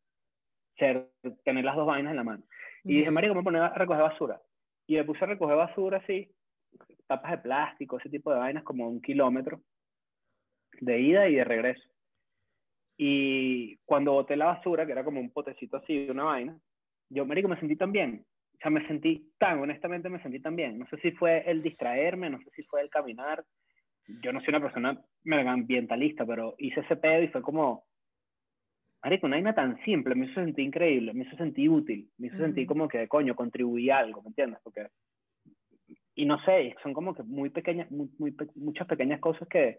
D: ser, tener las dos vainas en la mano. Y dije,
B: Ujú.
D: marico, me voy a poner a recoger basura. Y me puse a recoger basura así, tapas de plástico, ese tipo de vainas, como un kilómetro de ida y de regreso. Y cuando boté la basura, que era como un potecito así de una vaina, yo, marico, me sentí tan bien. O sea, me sentí tan, honestamente me sentí tan bien. No sé si fue el distraerme, no sé si fue el caminar. Yo no soy una persona mega ambientalista, pero hice ese pedo y fue como, marico, una vaina tan simple, me hizo sentir increíble, me hizo sentir útil, me hizo
B: Ujú.
D: sentir como que, coño, contribuí a algo, ¿me entiendes? Porque, y no sé, son como que muy pequeñas, muy, muy muchas pequeñas cosas que,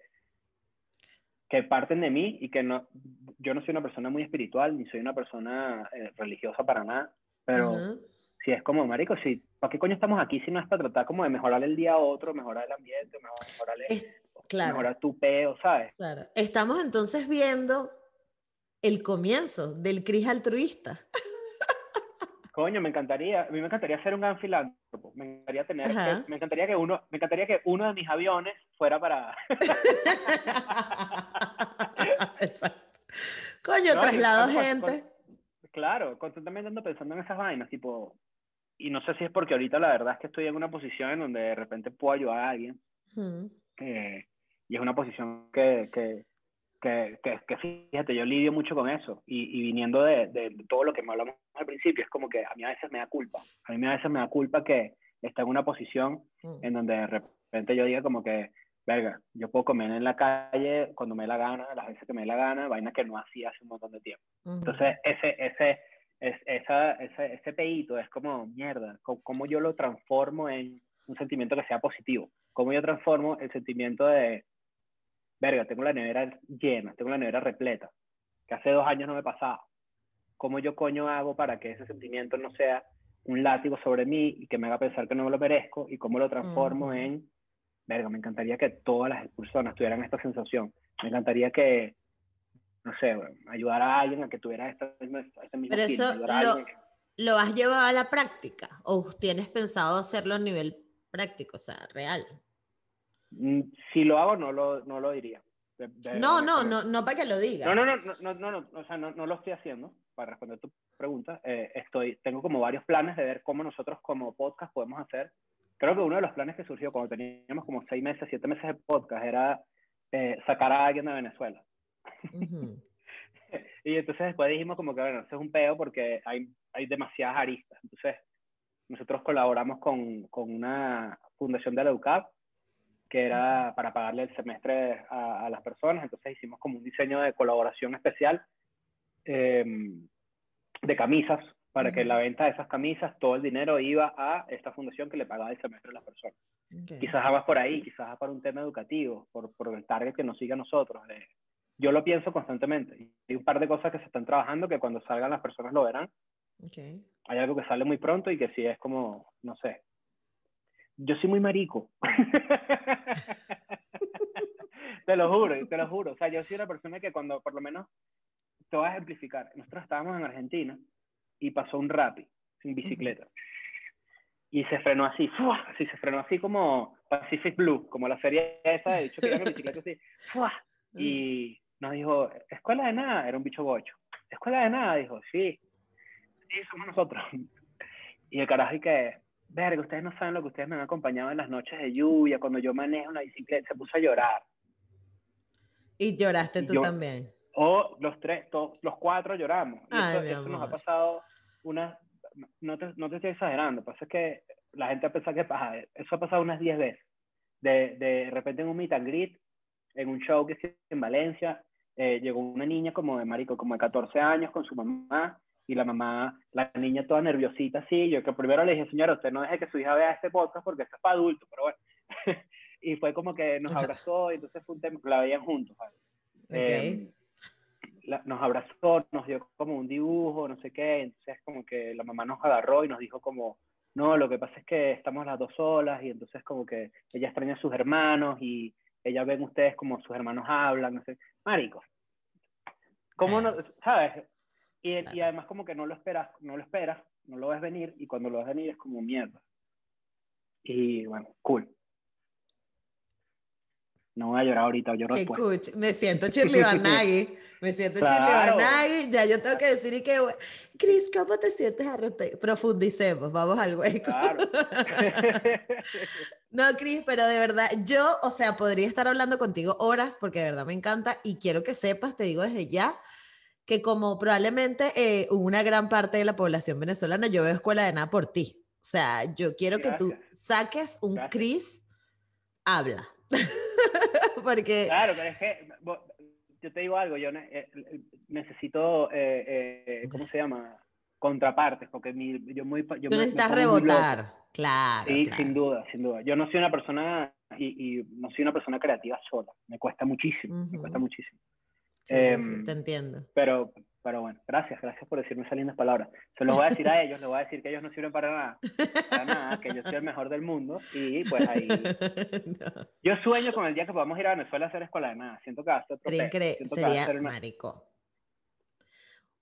D: que parten de mí y que no, yo no soy una persona muy espiritual, ni soy una persona eh, religiosa para nada, pero
B: Ujú.
D: Si es como, marico, si, ¿para qué coño estamos aquí si no es para tratar como de mejorar el día a otro, mejorar el ambiente, mejorar, el-
B: Es- claro.
D: mejorar tu peo, ¿sabes?
B: Claro. Estamos entonces viendo el comienzo del Cris altruista.
D: Coño, me encantaría, a mí me encantaría ser un gran filántropo. Me encantaría tener, que- me encantaría que uno, me encantaría que uno de mis aviones fuera para.
B: Exacto. Coño,
D: No,
B: traslado
D: con-
B: gente.
D: claro, constantemente ando pensando en esas vainas, tipo, y no sé si es porque ahorita la verdad es que estoy en una posición en donde de repente puedo ayudar a alguien, eh, y es una posición que, que, que, que, fíjate, yo lidio mucho con eso, y, y viniendo de, de todo lo que me hablamos al principio, es como que a mí a veces me da culpa, a mí a veces me da culpa que está en una posición en donde de repente yo diga como que, verga, yo puedo comer en la calle cuando me dé la gana, las veces que me dé la gana, vaina que no hacía hace un montón de tiempo. Entonces, ese, ese, es, esa, ese, ese peito es como, mierda, ¿cómo yo lo transformo en un sentimiento que sea positivo? ¿Cómo yo transformo el sentimiento de, verga, tengo la nevera llena, tengo la nevera repleta, que hace dos años no me pasaba? ¿Cómo yo coño hago para que ese sentimiento no sea un látigo sobre mí y que me haga pensar que no me lo merezco? ¿Y cómo lo transformo en, verga, me encantaría que todas las personas tuvieran esta sensación? Me encantaría que, no sé, bueno, ayudar a alguien a que tuviera esta misma, este mismo
B: Pero eso lo-
D: que-
B: ¿Lo has llevado a la práctica? ¿O tienes pensado hacerlo a nivel práctico, o sea, real?
D: Mm, Si lo hago, no lo, no lo diría. de- de-
B: No, no, no, no para que lo digas.
D: No, no, no, no, no, no, no, o sea, no, no lo estoy haciendo. Para responder tu pregunta, eh, estoy, tengo como varios planes de ver cómo nosotros como podcast podemos hacer. Creo que uno de los planes que surgió cuando teníamos como seis meses, siete meses de podcast era eh, sacar a alguien de Venezuela.
B: Ujú.
D: Y entonces después dijimos como que, bueno, eso es un peo porque hay, hay demasiadas aristas. Entonces, nosotros colaboramos con, con una fundación de la UCAP, que era para pagarle el semestre a, a las personas. Entonces hicimos como un diseño de colaboración especial eh, de camisas, para que
B: Ujú.
D: la venta de esas camisas, todo el dinero iba a esta fundación que le pagaba el semestre a las personas.
B: Ok.
D: Quizás hagas por ahí, quizás para un tema educativo, por, por el target que nos sigue a nosotros, de, yo lo pienso constantemente. Hay un par de cosas que se están trabajando que cuando salgan las personas lo verán.
B: Okay.
D: Hay algo que sale muy pronto y que sí es como, no sé. Yo soy muy marico. te lo juro, te lo juro. O sea, yo soy una persona que cuando, por lo menos, te voy a ejemplificar. Nosotros estábamos en Argentina y pasó un rapi sin bicicleta. Y se frenó así, ¡fua! así se frenó así como Pacific Blue, como la serie esa de dicho que en bicicleta así, ¡fua! y nos dijo, escuela de nada, era un bicho bocho. Escuela de nada, dijo, sí, sí, somos nosotros. Y el carajo y que, verga, ustedes no saben lo que ustedes me han acompañado en las noches de lluvia, cuando yo manejo una bicicleta, se puso a llorar.
B: Y lloraste
D: Y
B: tú
D: yo-
B: también.
D: O los tres, todos, los cuatro lloramos.
B: Ay,
D: eso nos ha pasado unas, no te, no te estoy exagerando, pasa es que la gente piensa que paja, eso ha pasado unas 10 veces. De, de repente en un meet and greet, en un show que hice en Valencia, eh, llegó una niña como de marico, como de 14 años con su mamá, y la mamá, la niña toda nerviosita así, yo que primero le dije, señora, usted no deje que su hija vea este podcast porque esto es para adultos, pero bueno. y fue como que nos abrazó, y entonces fue un tema, la veían juntos, ¿sabes?
B: Ok.
D: Eh, la- nos abrazó, nos dio como un dibujo, no sé qué, entonces como que la mamá nos agarró y nos dijo como, no, lo que pasa es que estamos las dos solas y entonces como que ella extraña a sus hermanos y ella ven ustedes como sus hermanos hablan, no sé, marico. ¿Cómo no, sabes? Y, y además como que no lo esperas, no lo esperas, no lo ves venir y cuando lo ves venir es como mierda. Y bueno, cool. No voy a llorar ahorita, lloro
B: Qué
D: después.
B: cuch. Me siento Shirley Banagi. Me siento Shirley
D: Claro.
B: Banagi. Ya yo tengo que decir y que, Cris, ¿cómo te sientes al respecto? Profundicemos, vamos al hueco.
D: Claro.
B: No, Cris, pero de verdad, yo, o sea, podría estar hablando contigo horas porque de verdad me encanta y quiero que sepas, te digo desde ya, que como probablemente eh, una gran parte de la población venezolana, yo veo escuela de nada por ti. O sea, yo quiero que tú
D: Gracias.
B: saques un
D: Gracias.
B: Cris, habla. porque...
D: Claro, pero es que bo- yo te digo algo, yo eh, necesito, eh, eh, ¿cómo se llama? Contrapartes, porque mi, yo muy... Yo
B: Tú
D: me- me
B: necesitas
D: loco.
B: rebotar, claro.
D: Sí,
B: claro.
D: sin duda, sin duda. Yo no soy una persona, y, y no soy una persona creativa sola, me cuesta muchísimo, me
B: Ujú.
D: cuesta muchísimo.
B: Sí, sí, sí,
D: Em,
B: te entiendo.
D: Pero, pero bueno, gracias, gracias por decirme esas lindas palabras. Se los voy a decir a ellos, les voy a decir que ellos no sirven para nada, para nada, que yo soy el mejor del mundo, y pues ahí...
B: No.
D: Yo sueño con el día que podamos ir a Venezuela a hacer escuela de nada. Siento que va a ser otro
B: Sería
D: una-
B: marico.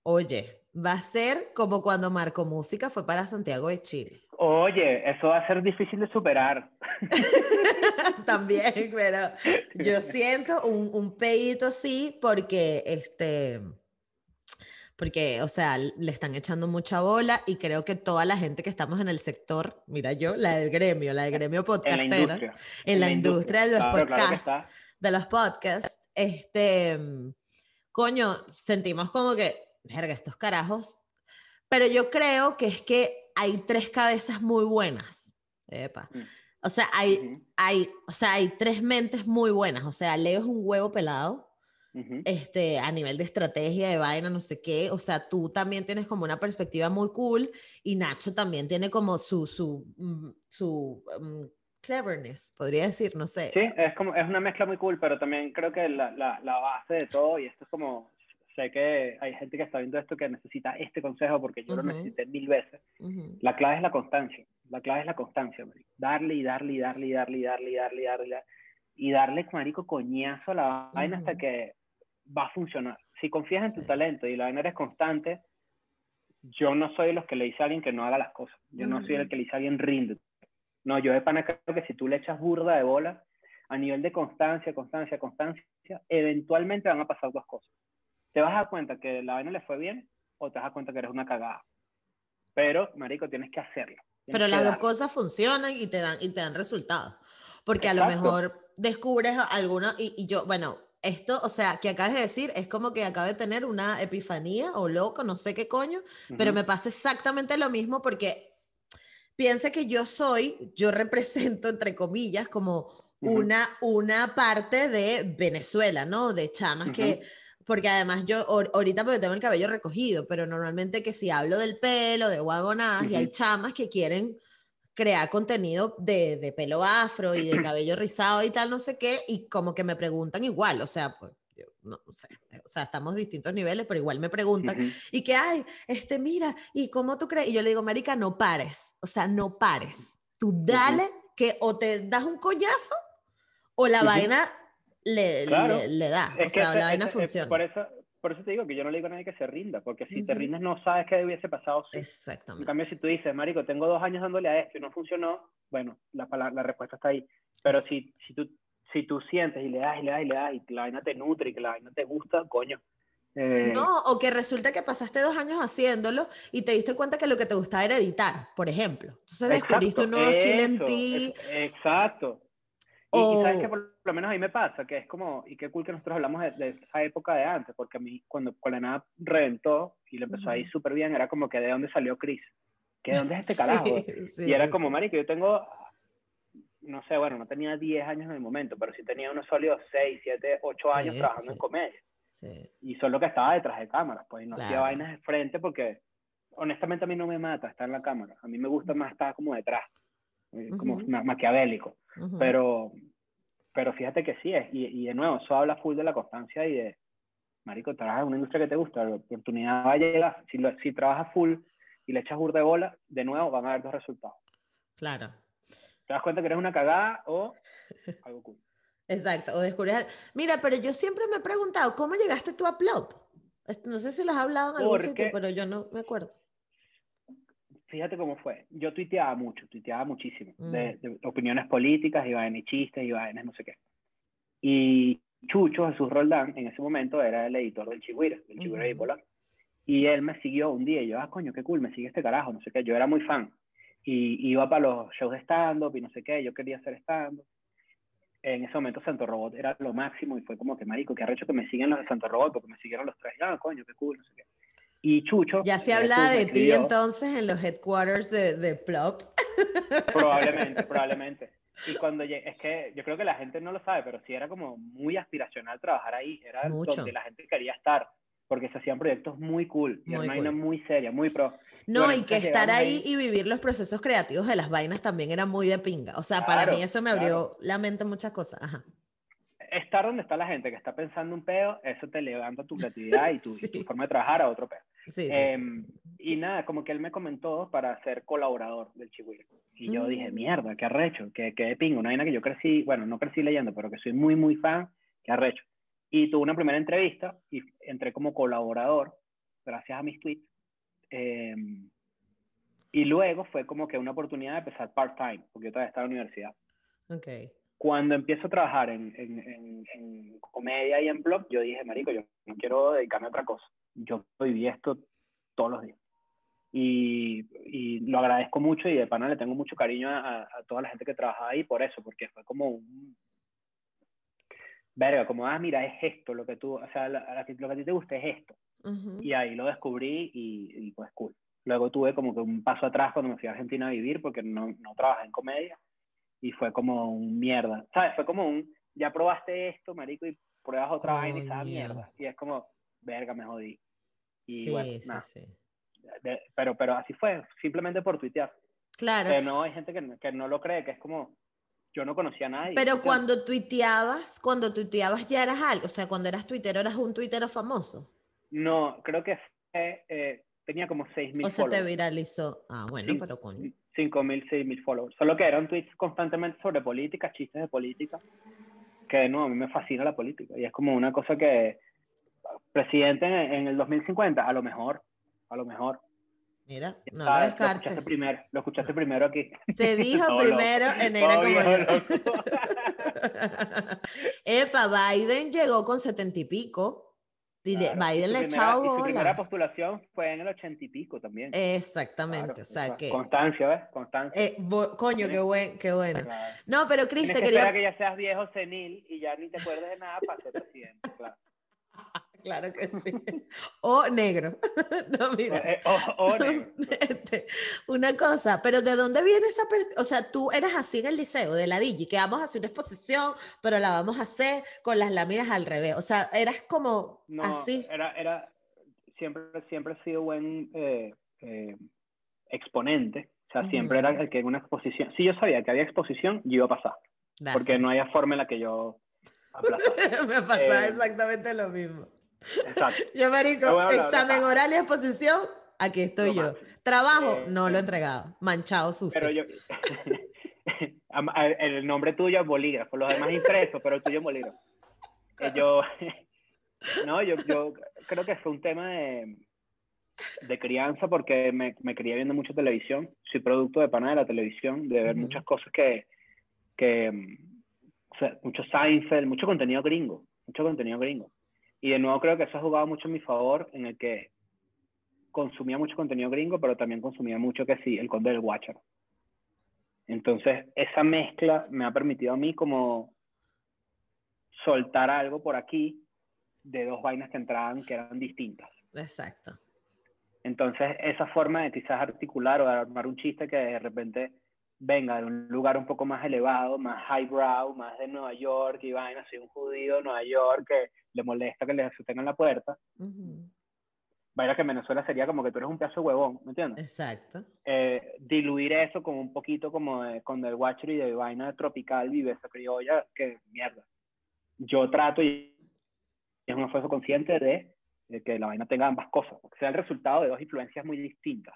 B: Oye, va a ser como cuando Marco Música fue para Santiago de Chile.
D: Oye, eso va a ser difícil de superar.
B: También, pero yo siento un, un pedito así porque este porque, o sea, le están echando mucha bola y creo que toda la gente que estamos en el sector, mira yo, la del gremio, la del gremio
D: En la
B: podcastera,
D: industria.
B: en la industria de los
D: Claro, claro
B: podcasts,
D: está.
B: de los podcasts, este, mm, coño, sentimos como que, verga, estos carajos, pero yo creo que es que hay tres cabezas muy buenas, epa.
D: Mm.
B: O sea, hay,
D: Ujú,
B: hay, o sea, hay tres mentes muy buenas, o sea, Leo es un huevo pelado,
D: ujú.
B: este, a nivel de estrategia, de vaina, no sé qué, o sea, tú también tienes como una perspectiva muy cool y Nacho también tiene como su, su, mm, su mm, cleverness, podría decir, no sé.
D: Sí, es, como, es una mezcla muy cool, pero también creo que la, la, la base de todo, y esto es como, sé que hay gente que está viendo esto que necesita este consejo porque yo
B: Ujú.
D: lo necesité mil veces.
B: Ujú.
D: La clave es la constancia. La clave es la constancia, marico. Darle y darle y darle y darle y darle y darle y darle y darle, y darle marico, coñazo a la vaina hasta
B: Ujú.
D: que va a funcionar. Si confías en tu
B: Sí.
D: talento y la vaina eres constante, yo no soy de los que le dice a alguien que no haga las cosas. Yo no soy el
B: Ujú.
D: que le dice a alguien rinde. No, yo de pana creo que si tú le echas burda de bola, a nivel de constancia, constancia, constancia, eventualmente van a pasar dos cosas. Te vas a dar cuenta que la vaina le fue bien o te vas a dar cuenta que eres una cagada. Pero, marico, tienes que hacerlo. Tienes
B: Pero
D: que
B: las dos cosas funcionan y te dan, y te dan resultados. Porque a lo mejor descubres alguna, y, y yo, bueno, esto, o sea, que acabas de decir, es como que acabo de tener una epifanía o loco, no sé qué coño, pero me pasa exactamente lo mismo porque piensa que yo soy, yo represento, entre comillas, como una, una parte de Venezuela, ¿no? De chamas que, porque además yo ahor- ahorita porque tengo el cabello recogido, pero normalmente que si hablo del pelo, de guabonadas, y hay chamas que quieren crear contenido de, de pelo afro y de cabello rizado y tal, no sé qué, y como que me preguntan igual, o sea, pues, no sé, o sea, estamos a distintos niveles, pero igual me preguntan, y que, ay, este, mira, ¿y cómo tú crees? Y yo le digo, Marica, no pares, o sea, no pares. Tú dale que o te das un collazo o la vaina le,
D: Claro.
B: le, le da, o
D: Es
B: sea,
D: ese-
B: la vaina
D: ese-
B: funciona.
D: por, eso, por eso te digo que yo no le digo a nadie que se rinda, porque si te
B: Ujú.
D: rindes no sabes qué hubiese pasado. En
B: Exactamente.
D: cambio, si tú dices, Marico, tengo dos años dándole a esto y no funcionó, bueno, la, pala- la respuesta está ahí. Pero si, si, tú, si tú sientes y le das y le das y le das y que la vaina te nutre y que la vaina te gusta, coño. eh,
B: No, o que resulta que pasaste dos años haciéndolo y te diste cuenta que lo que te gustaba era editar, por ejemplo. Entonces descubriste un nuevo skill en
D: eso,
B: ti.
D: es- exacto. Y, y sabes que por lo menos a mí me pasa, que es como, y qué cool que nosotros hablamos de, de esa época de antes, porque a mí cuando con la nada reventó y le empezó a ir
B: Ujú.
D: súper bien, era como que de dónde salió Chris, que de dónde es este carajo.
B: Sí, sí,
D: y era
B: sí,
D: como,
B: sí.
D: marico, yo tengo, no sé, bueno, no tenía 10 años en el momento, pero sí tenía unos sólidos 6, 7, 8 años trabajando en comedia. Y solo que estaba detrás de cámaras, pues, y no hacía
B: Claro.
D: vainas de frente porque, honestamente, a mí no me mata estar en la cámara. A mí me gusta más estar como detrás, eh, como
B: Ujú.
D: ma- maquiavélico. Pero, pero fíjate que sí es, y, y de nuevo, eso habla full de la constancia y de, marico, trabajas en una industria que te gusta, la oportunidad va a llegar, si, lo- si trabajas full y le echas burda de bola, de nuevo van a haber dos resultados.
B: Claro.
D: Te das cuenta que eres una cagada o algo cool.
B: Exacto, o descubrir. Mira, pero yo siempre me he preguntado, ¿cómo llegaste tú a Plop? No sé si lo has hablado en algún
D: Porque-
B: sitio, pero yo no me acuerdo.
D: Fíjate cómo fue. Yo tuiteaba mucho, tuiteaba muchísimo,
B: Mm.
D: de, de opiniones políticas y vainas chistes y vainas, no sé qué. Y Chucho, Jesús Roldán, en ese momento era el editor del Chihuahua, del Chihuahua
B: Ujú.
D: Bipolar. Y él me siguió un día y yo, ah, coño, qué cool, me sigue este carajo, no sé qué. Yo era muy fan. Y iba para los shows de stand-up y no sé qué, yo quería hacer stand-up. En ese momento Santo Robot era lo máximo y fue como que, marico, qué arrecho que me siguen los de Santo Robot porque me siguieron los tres. Ah, coño, qué cool, no sé qué. Y Chucho...
B: Ya se
D: eh,
B: habla de ti entonces en los headquarters de, de Plop.
D: Probablemente, probablemente. Y cuando llegué, es que yo creo que la gente no lo sabe, pero sí era como muy aspiracional trabajar ahí, era
B: Mucho.
D: donde la gente quería estar, porque se hacían proyectos muy cool,
B: Muy
D: una vaina
B: cool.
D: muy seria, muy pro.
B: No,
D: Bueno,
B: y que estar ahí
D: ahí-
B: y vivir los procesos creativos de las vainas también era muy de pinga. O sea, para
D: Claro,
B: mí eso me abrió la mente en muchas cosas. Ajá.
D: Estar donde está la gente que está pensando un peo, eso te levanta tu creatividad y tu, y tu
B: Sí.
D: forma de trabajar a otro peo.
B: Sí, sí.
D: Em, y nada, como que él me comentó para ser colaborador del Chihuahua. Y yo dije,
B: Mm.
D: mierda, qué arrecho, qué, qué pingo. Una vaina que yo crecí, bueno, no crecí leyendo, pero que soy muy, muy fan, qué arrecho. Y tuve una primera entrevista y entré como colaborador, gracias a mis tweets. Em, y luego fue como que una oportunidad de empezar part-time, porque yo todavía estaba en la universidad.
B: Ok.
D: Cuando empiezo a trabajar en, en, en, en comedia y en blog, yo dije, marico, yo no quiero dedicarme a otra cosa. Yo viví esto todos los días. Y, y lo agradezco mucho y de pana le tengo mucho cariño a, a toda la gente que trabaja ahí por eso, porque fue como un... Verga, como, ah, mira, es esto lo que tú, o sea, la- la- lo que a ti te gusta es esto.
B: Ujú.
D: Y ahí lo descubrí y, y pues cool. Luego tuve como que un paso atrás cuando me fui a Argentina a vivir porque no, no trabajé en comedia y fue como un mierda. ¿Sabes? Fue como un, ya probaste esto, marico, y pruebas otra vaina y sabe mierda. Y es como, verga, me jodí. Y
B: sí,
D: bueno,
B: sí, sí.
D: De- pero, pero así fue, simplemente por tuitear.
B: Claro.
D: Que no hay gente que, que no lo cree, que es como, yo no conocía a nadie.
B: Pero cuando tuiteabas, cuando tuiteabas ya eras algo, o sea, cuando eras tuitero eras un tuitero famoso.
D: No, creo que fue, eh, tenía como 6.000
B: O se te viralizó. Ah, bueno,
D: Sí.
B: pero coño.
D: 5.000, 6.000 followers. Solo que eran tweets constantemente sobre política, chistes de política, que no, a mí me fascina la política. Y es como una cosa que, presidente en, en el 2050, a lo mejor, a lo mejor.
B: Mira, no lo
D: ¿sabes? Lo escuchaste
B: descartes.
D: primero, lo escuchaste primero aquí.
B: Se dijo primero en
D: Todo
B: como yo. Epa, Biden llegó con setenta y pico. Y le-
D: Claro,
B: Biden le echaba
D: Y su primera
B: bola.
D: postulación fue en el ochenta y pico también.
B: Exactamente,
D: Claro,
B: o sea que...
D: Constancia, ¿ves? Constancia.
B: eh, bo- coño, qué, buen, qué bueno.
D: Claro.
B: No, pero Cris, te
D: que
B: quería...
D: que ya seas viejo senil y ya ni te acuerdes de nada para ser presidente, claro.
B: Claro que sí. O negro. no, mira.
D: Eh, o- o negro.
B: Este, una cosa, pero ¿de dónde viene esa O sea, tú eras así en el liceo, de la Digi, que vamos a hacer una exposición, pero la vamos a hacer con las láminas al revés. O sea, eras como
D: No,
B: así.
D: era, era, siempre, siempre he sido buen eh, eh, exponente. O sea, siempre era el que en una exposición, si yo sabía que había exposición, yo iba a pasar,
B: Gracias.
D: porque no había forma en la que yo.
B: Me pasaba
D: Eh,
B: exactamente lo mismo.
D: Exacto.
B: Yo, marico, examen
D: no, no.
B: oral y exposición, aquí estoy yo. Trabajo,
D: Eh,
B: no lo he
D: eh.
B: entregado. Manchado, sucio.
D: Pero yo. El nombre tuyo es bolígrafo, los demás impresos, pero el tuyo es bolígrafo. Eh, yo. No, yo, yo creo que fue un tema de, de crianza porque me, me crié viendo mucha televisión. Soy producto de pana de la televisión, de ver muchas cosas que. que mm, o sea, mucho Seinfeld, mucho contenido gringo. Mucho contenido gringo. Y de nuevo creo que eso ha jugado mucho en mi favor, en el que consumía mucho contenido gringo, pero también consumía mucho que sí, el Conde del Watcher. Entonces, esa mezcla me ha permitido a mí como soltar algo por aquí de dos vainas que entraban que eran distintas.
B: Exacto.
D: Entonces, esa forma de quizás articular o de armar un chiste que de repente venga de un lugar un poco más elevado, más highbrow, más de Nueva York y vaina, soy un judío de Nueva York que le molesta que le sostengan la puerta,
B: Ujú.
D: vaina que en Venezuela sería como que tú eres un pedazo de huevón, ¿me entiendes?
B: Exacto.
D: eh, diluir eso con un poquito como de, con del Watcher y de vaina tropical esa criolla, que mierda. Yo trato y es un esfuerzo consciente de, de que la vaina tenga ambas cosas, que sea el resultado de dos influencias muy distintas.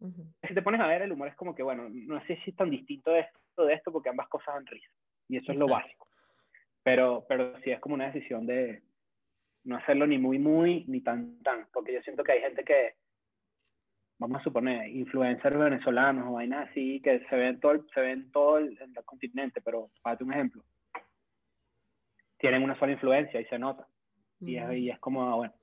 B: Ujú.
D: Si te pones a ver, el humor es como que, bueno, no sé si es tan distinto de esto, de esto, porque ambas cosas dan risa. Y eso es lo
B: Exacto.
D: básico. Pero, pero sí es como una decisión de no hacerlo ni muy, muy, ni tan, tan. Porque yo siento que hay gente que, vamos a suponer, influencers venezolanos o vainas así, que se ven todo, el- se ven todo el, el continente, pero para un ejemplo, tienen una sola influencia y se nota. Y es, y es como, ah, bueno.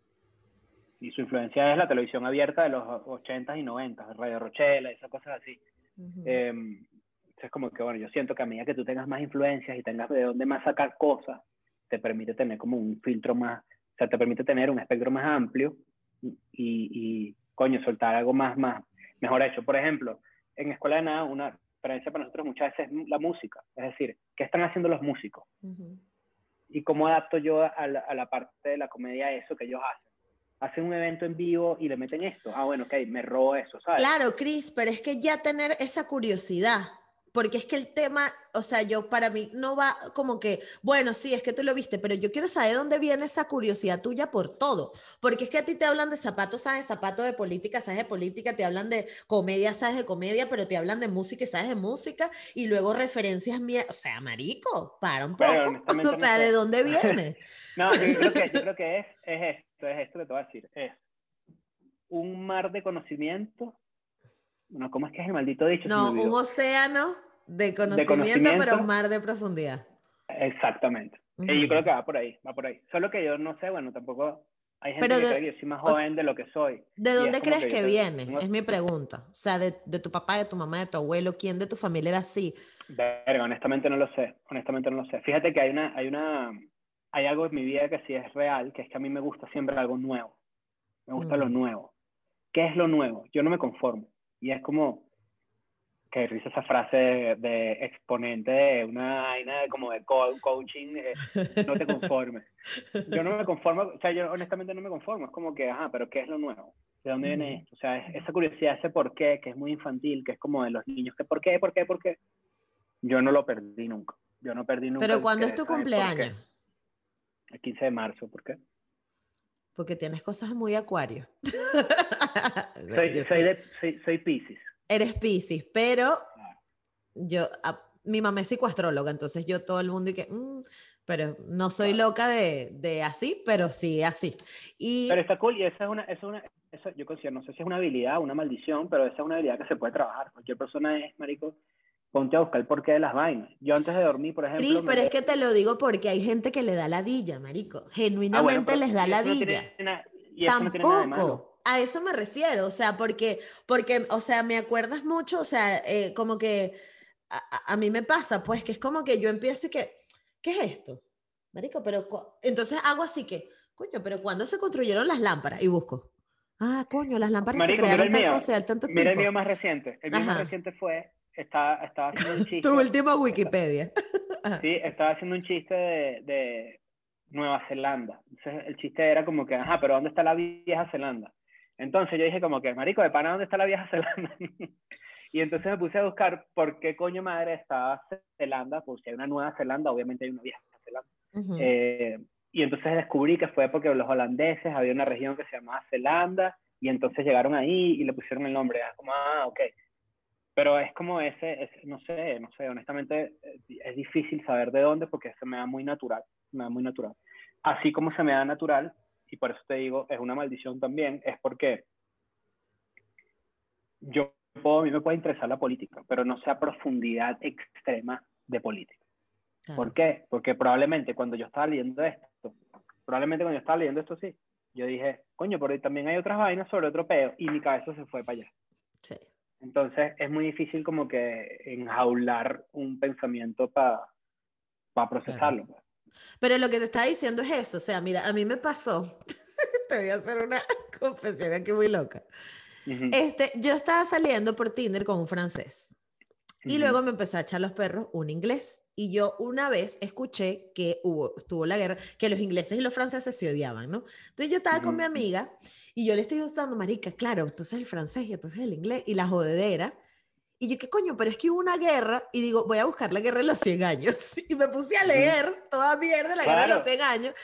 D: Y su influencia es la televisión abierta de los 80s y 90s, Radio Rochela, esas cosas así.
B: Ujú.
D: Eh, es como que, bueno, yo siento que a medida que tú tengas más influencias y tengas de dónde más sacar cosas, te permite tener como un filtro más, sea, te permite tener un espectro más amplio y, y coño, soltar algo más, más, mejor hecho. Por ejemplo, en Escuela de Nada, una referencia para nosotros muchas veces es la música. Es decir, ¿qué están haciendo los músicos?
B: Ujú.
D: ¿Y cómo adapto yo a la, a la parte de la comedia eso que ellos hacen? Hacen un evento en vivo y le meten esto. Ah, bueno, ok, me robo eso, ¿sabes?
B: Claro, Cris, pero es que ya tener esa curiosidad, porque es que el tema, o sea, yo para mí no va como que, bueno, sí, es que tú lo viste, pero yo quiero saber dónde viene esa curiosidad tuya por todo, porque es que a ti te hablan de zapatos, sabes zapatos, de política, sabes de política, te hablan de comedia, sabes de comedia, pero te hablan de música y sabes de música, y luego referencias mías, o sea, marico, para un
D: Pero
B: poco,
D: honestamente
B: o sea. ¿de dónde viene?
D: No, yo creo que, yo creo que es, es esto, es esto que te voy a decir. Es un mar de conocimiento. No, ¿cómo es que es el maldito dicho?
B: No, un océano de conocimiento,
D: conocimiento.
B: pero un mar de profundidad.
D: Exactamente. Y yo creo que va por ahí, va por ahí. Solo que yo no sé, bueno, tampoco hay gente
B: Pero
D: que
B: de-
D: cree que yo soy más
B: o sea,
D: joven de lo que soy.
B: ¿De dónde crees que, viene?
D: tengo-
B: Es mi pregunta. O sea, de, de tu papá, de tu mamá, de tu abuelo, ¿quién de tu familia era así?
D: Verga, honestamente no lo sé, honestamente no lo sé. Fíjate que hay una, hay una, hay algo en mi vida que sí es real, que es que a mí me gusta siempre algo nuevo. Me gusta lo
B: Mm.
D: nuevo. ¿Qué es lo nuevo? Yo no me conformo. Y es como, que risa esa frase de, de exponente de una vaina como de co- coaching, eh, no te conformes. Yo no me conformo, o sea, yo honestamente no me conformo. Es como que, ajá, pero ¿qué es lo nuevo? ¿De dónde viene esto? O sea, es- esa curiosidad, ese por qué, que es muy infantil, que es como de los niños, que por qué, por qué, por qué. Yo no lo perdí nunca. Yo no perdí nunca.
B: Pero ¿cuándo es tu cumpleaños?
D: El 15 de marzo, ¿por qué?
B: Porque tienes cosas muy acuario.
D: Soy, soy, de, soy, soy Pisces.
B: Eres Piscis, pero yo, a- mi mamá es psicoastróloga, entonces yo todo el mundo y que, "Mm", pero no soy loca de, de así, pero sí así. Y
D: Pero está cool y esa es una, esa es una esa, yo considero, no sé si es una habilidad una maldición, pero esa es una habilidad que se puede trabajar. Cualquier persona es, marico, ponte a buscar el porqué de las vainas. Yo antes de dormir, por ejemplo...
B: Cris,
D: me
B: pero es que te lo digo porque hay gente que le da ladilla, marico.
D: Ah, bueno,
B: Genuinamente les da
D: no
B: ladilla.
D: na- no.
B: Tampoco. A eso me refiero, o sea, porque, porque, o sea, me acuerdas mucho, o sea, eh, como que a, mí me pasa, pues, que es como que yo empiezo y que, ¿qué es esto? Marico, pero, entonces hago así que, coño, pero ¿cuándo se construyeron las lámparas? Y busco, ah, coño, las lámparas
D: Marico,
B: se crearon tanto
D: Mira el mío más reciente. El mío más reciente fue, estaba, estaba haciendo un chiste.
B: Tu último Wikipedia.
D: Sí, estaba haciendo un chiste de, de Nueva Zelanda. Entonces el chiste era como que, ajá, pero ¿dónde está la vieja Zelanda? Entonces yo dije como que, marico, de pana, ¿dónde está la vieja Zelanda? y entonces me puse a buscar por qué coño madre estaba Zelanda, por si hay una Nueva Zelanda, obviamente hay una vieja Zelanda.
B: Ujú.
D: Eh, y entonces descubrí que fue porque los holandeses había una región que se llamaba Zelanda y entonces llegaron ahí y le pusieron el nombre. Es como, ah, ok. Pero es como ese, ese- no sé, no sé, honestamente eh, es difícil saber de dónde porque se me da muy natural, me da muy natural. Así como se me da natural, y por eso te digo, es una maldición también, es porque yo puedo, a mí me puede interesar la política, pero no sé a profundidad extrema de política. ¿Por qué? Porque probablemente cuando yo estaba leyendo esto, probablemente cuando yo estaba leyendo esto sí, yo dije, coño, pero también hay otras vainas sobre otro peo, y mi cabeza se fue para allá.
B: Sí.
D: Entonces es muy difícil como que enjaular un pensamiento para procesarlo. pues.
B: Pero lo que te estaba diciendo es eso, o sea, mira, a mí me pasó, te voy a hacer una confesión aquí muy loca. Este, yo estaba saliendo por Tinder con un francés y
D: ujú,
B: luego me empezó a echar los perros un inglés. Y yo una vez escuché que hubo, estuvo la guerra, que los ingleses y los franceses se odiaban, ¿no? Entonces yo estaba con mi amiga y yo le estoy gustando, marica, claro, tú sabes el francés y entonces el inglés y la jodedera. Y yo, ¿qué coño? Pero es que hubo una guerra y digo, voy a buscar la guerra de los 100 años. Y me puse a leer toda mierda la guerra de los
D: Claro.
B: 100 años.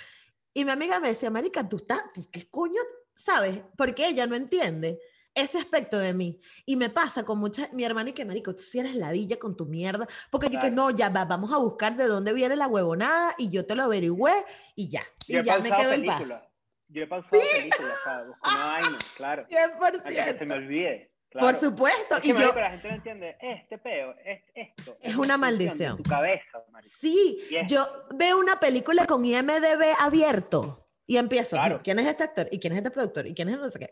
B: Y mi amiga me decía, marica, tú estás, tú, ¿qué coño? ¿Sabes? Porque ella no entiende ese aspecto de mí. Y me pasa con mucha, mi hermana y que, marico, tú sí eres ladilla con tu mierda. Porque yo que
D: Claro.
B: no, ya va, vamos a buscar de dónde viene la huevonada y yo te lo averigüé y ya.
D: Yo
B: Y ya me quedo en
D: películas.
B: paz.
D: Yo he pausado películas, o sea, busco una vaina, claro. Antes que se me
B: 100%.
D: olvide. Claro.
B: Por supuesto.
D: Es que,
B: y yo,
D: marico, la gente no entiende, este peo, es esto.
B: Es
D: extensión
B: una
D: de
B: maldición.
D: Tu cabeza, marico.
B: Sí,
D: es-
B: yo veo una película con IMDB abierto y empiezo.
D: Claro.
B: ¿Quién es este actor? ¿Y quién es este productor? ¿Y quién es no sé qué?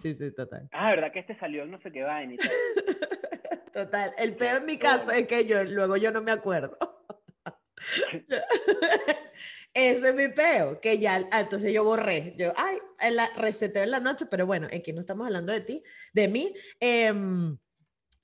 B: Sí, sí, total.
D: Ah, ¿verdad que este salió no sé qué vaina?
B: Total. El peor en mi caso es que yo luego yo no me acuerdo. Ese es mi peo, que ya, ah, entonces yo borré. Yo, ay, en la, reseteo en la noche, pero bueno, aquí no estamos hablando de ti, de mí. Em,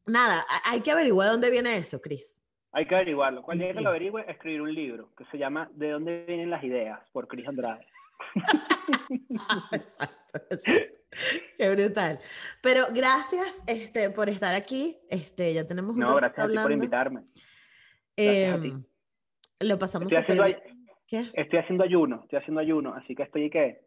B: nada, hay que averiguar dónde viene eso, Cris.
D: Hay que averiguarlo. Cuando llegue que
B: Sí.
D: lo averigüe, escribir un libro que se llama ¿De dónde vienen las ideas? por Chris Andrade.
B: Exacto, exacto. Qué brutal. Pero gracias este, por estar aquí. Este, ya tenemos un
D: No, gracias a ti por invitarme. a ti.
B: Em, lo pasamos
D: Estoy haciendo.
B: ¿Qué?
D: estoy haciendo ayuno, estoy haciendo ayuno, así que estoy que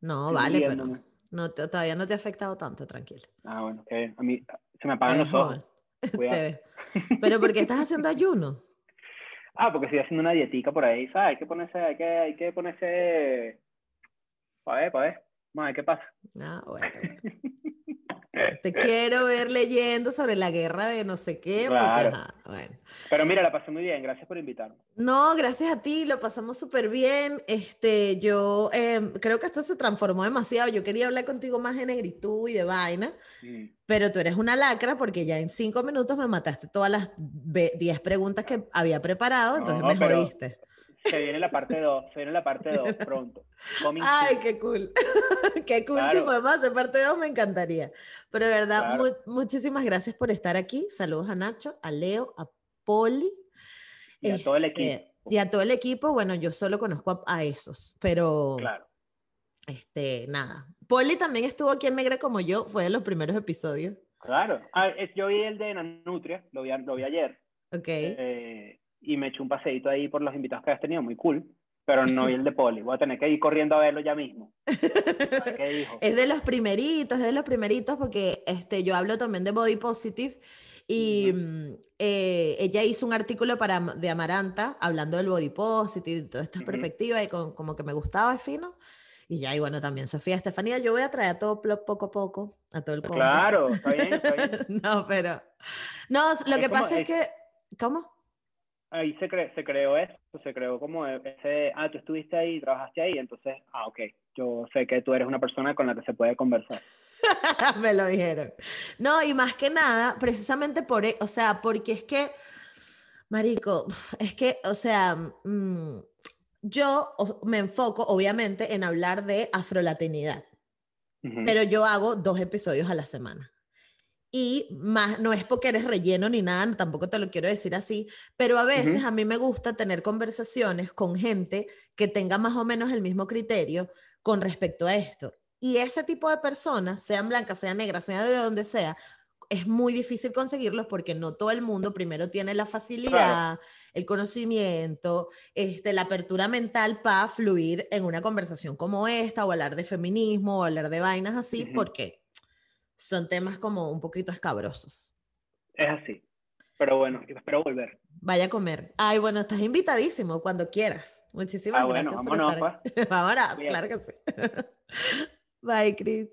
B: No,
D: estoy
B: vale, pero no todavía no te ha afectado tanto, tranquilo.
D: Ah, bueno, que a mí se me apagan los ojos.
B: Pero ¿por qué estás haciendo ayuno?
D: Ah, porque estoy haciendo una dietica por ahí, ¿sabes? Hay que ponerse, hay que, hay que ponerse, para ver, para ver, qué pasa.
B: Ah, bueno. Te quiero ver leyendo sobre la guerra de no sé qué. porque,
D: Claro.
B: ajá, bueno.
D: Pero mira, la pasé muy bien, gracias por invitarme.
B: No, gracias a ti, lo pasamos súper bien. Este, yo em, creo que esto se transformó demasiado. Yo quería hablar contigo más de negritud y de vaina,
D: Mm.
B: pero tú eres una lacra porque ya en cinco minutos me mataste todas las ve- diez preguntas que había preparado, entonces
D: No,
B: me
D: pero-
B: jodiste.
D: Se viene la parte 2, se viene la parte 2 pronto. Coming
B: Ay, qué cool. qué cool. Si
D: Claro.
B: podemos hacer parte 2, me encantaría. Pero de verdad,
D: Claro.
B: mu- muchísimas gracias por estar aquí. Saludos a Nacho, a Leo, a Poli.
D: Y a todo el
B: este,
D: equipo.
B: Y a todo el equipo. Bueno, yo solo conozco a, a esos, pero
D: Claro.
B: este, nada. Poli también estuvo aquí en Negra como yo, fue de los primeros episodios.
D: Claro. Ah, yo vi el de Nanutria, lo vi, lo vi ayer,
B: Ok.
D: eh, y me eché un paseíto ahí por los invitados que has tenido, muy cool, pero no vi el de Poli. Voy a tener que ir corriendo a verlo ya mismo. Qué dijo.
B: Es de los primeritos, es de los primeritos porque este, yo hablo también de Body Positive y
D: Ujú.
B: mm, eh, ella hizo un artículo para, de Amaranta hablando del Body Positive y toda esta
D: Ujú.
B: perspectiva y con- como que me gustaba, es fino. Y ya, y bueno, también Sofía Estefanía, yo voy a traer a todo poco a poco, a todo el combo.
D: Claro, está bien, está bien.
B: no, pero... No, lo
D: Es
B: que
D: como-
B: pasa es
D: es-
B: que... ¿Cómo?
D: Ahí se, cre- se creó eso, se creó como ese, ah, tú estuviste ahí, trabajaste ahí, entonces, ah, ok, yo sé que tú eres una persona con la que se puede conversar.
B: Me lo dijeron. No, y más que nada, precisamente por, e- o sea, porque es que, Marico, es que, o sea, mm, yo me enfoco, obviamente, en hablar de afrolatinidad,
D: Ujú.
B: pero yo hago dos episodios a la semana. Y más, no es porque eres relleno ni nada, tampoco te lo quiero decir así, pero a veces a mí me gusta tener conversaciones con gente que tenga más o menos el mismo criterio con respecto a esto. Y ese tipo de personas, sean blancas, sean negras, sean de donde sea, es muy difícil conseguirlos porque no todo el mundo primero tiene la facilidad, el conocimiento, este, la apertura mental para fluir en una conversación como esta o hablar de feminismo o hablar de vainas así
D: Ujú.
B: porque son temas como un poquito escabrosos.
D: Es así. Pero bueno, espero volver.
B: Vaya a comer. Ay, bueno, estás invitadísimo cuando quieras. Muchísimas
D: Ah, bueno,
B: gracias por
D: vámonos,
B: estar aquí. Vámonos, claro que sí. Bye, Chris.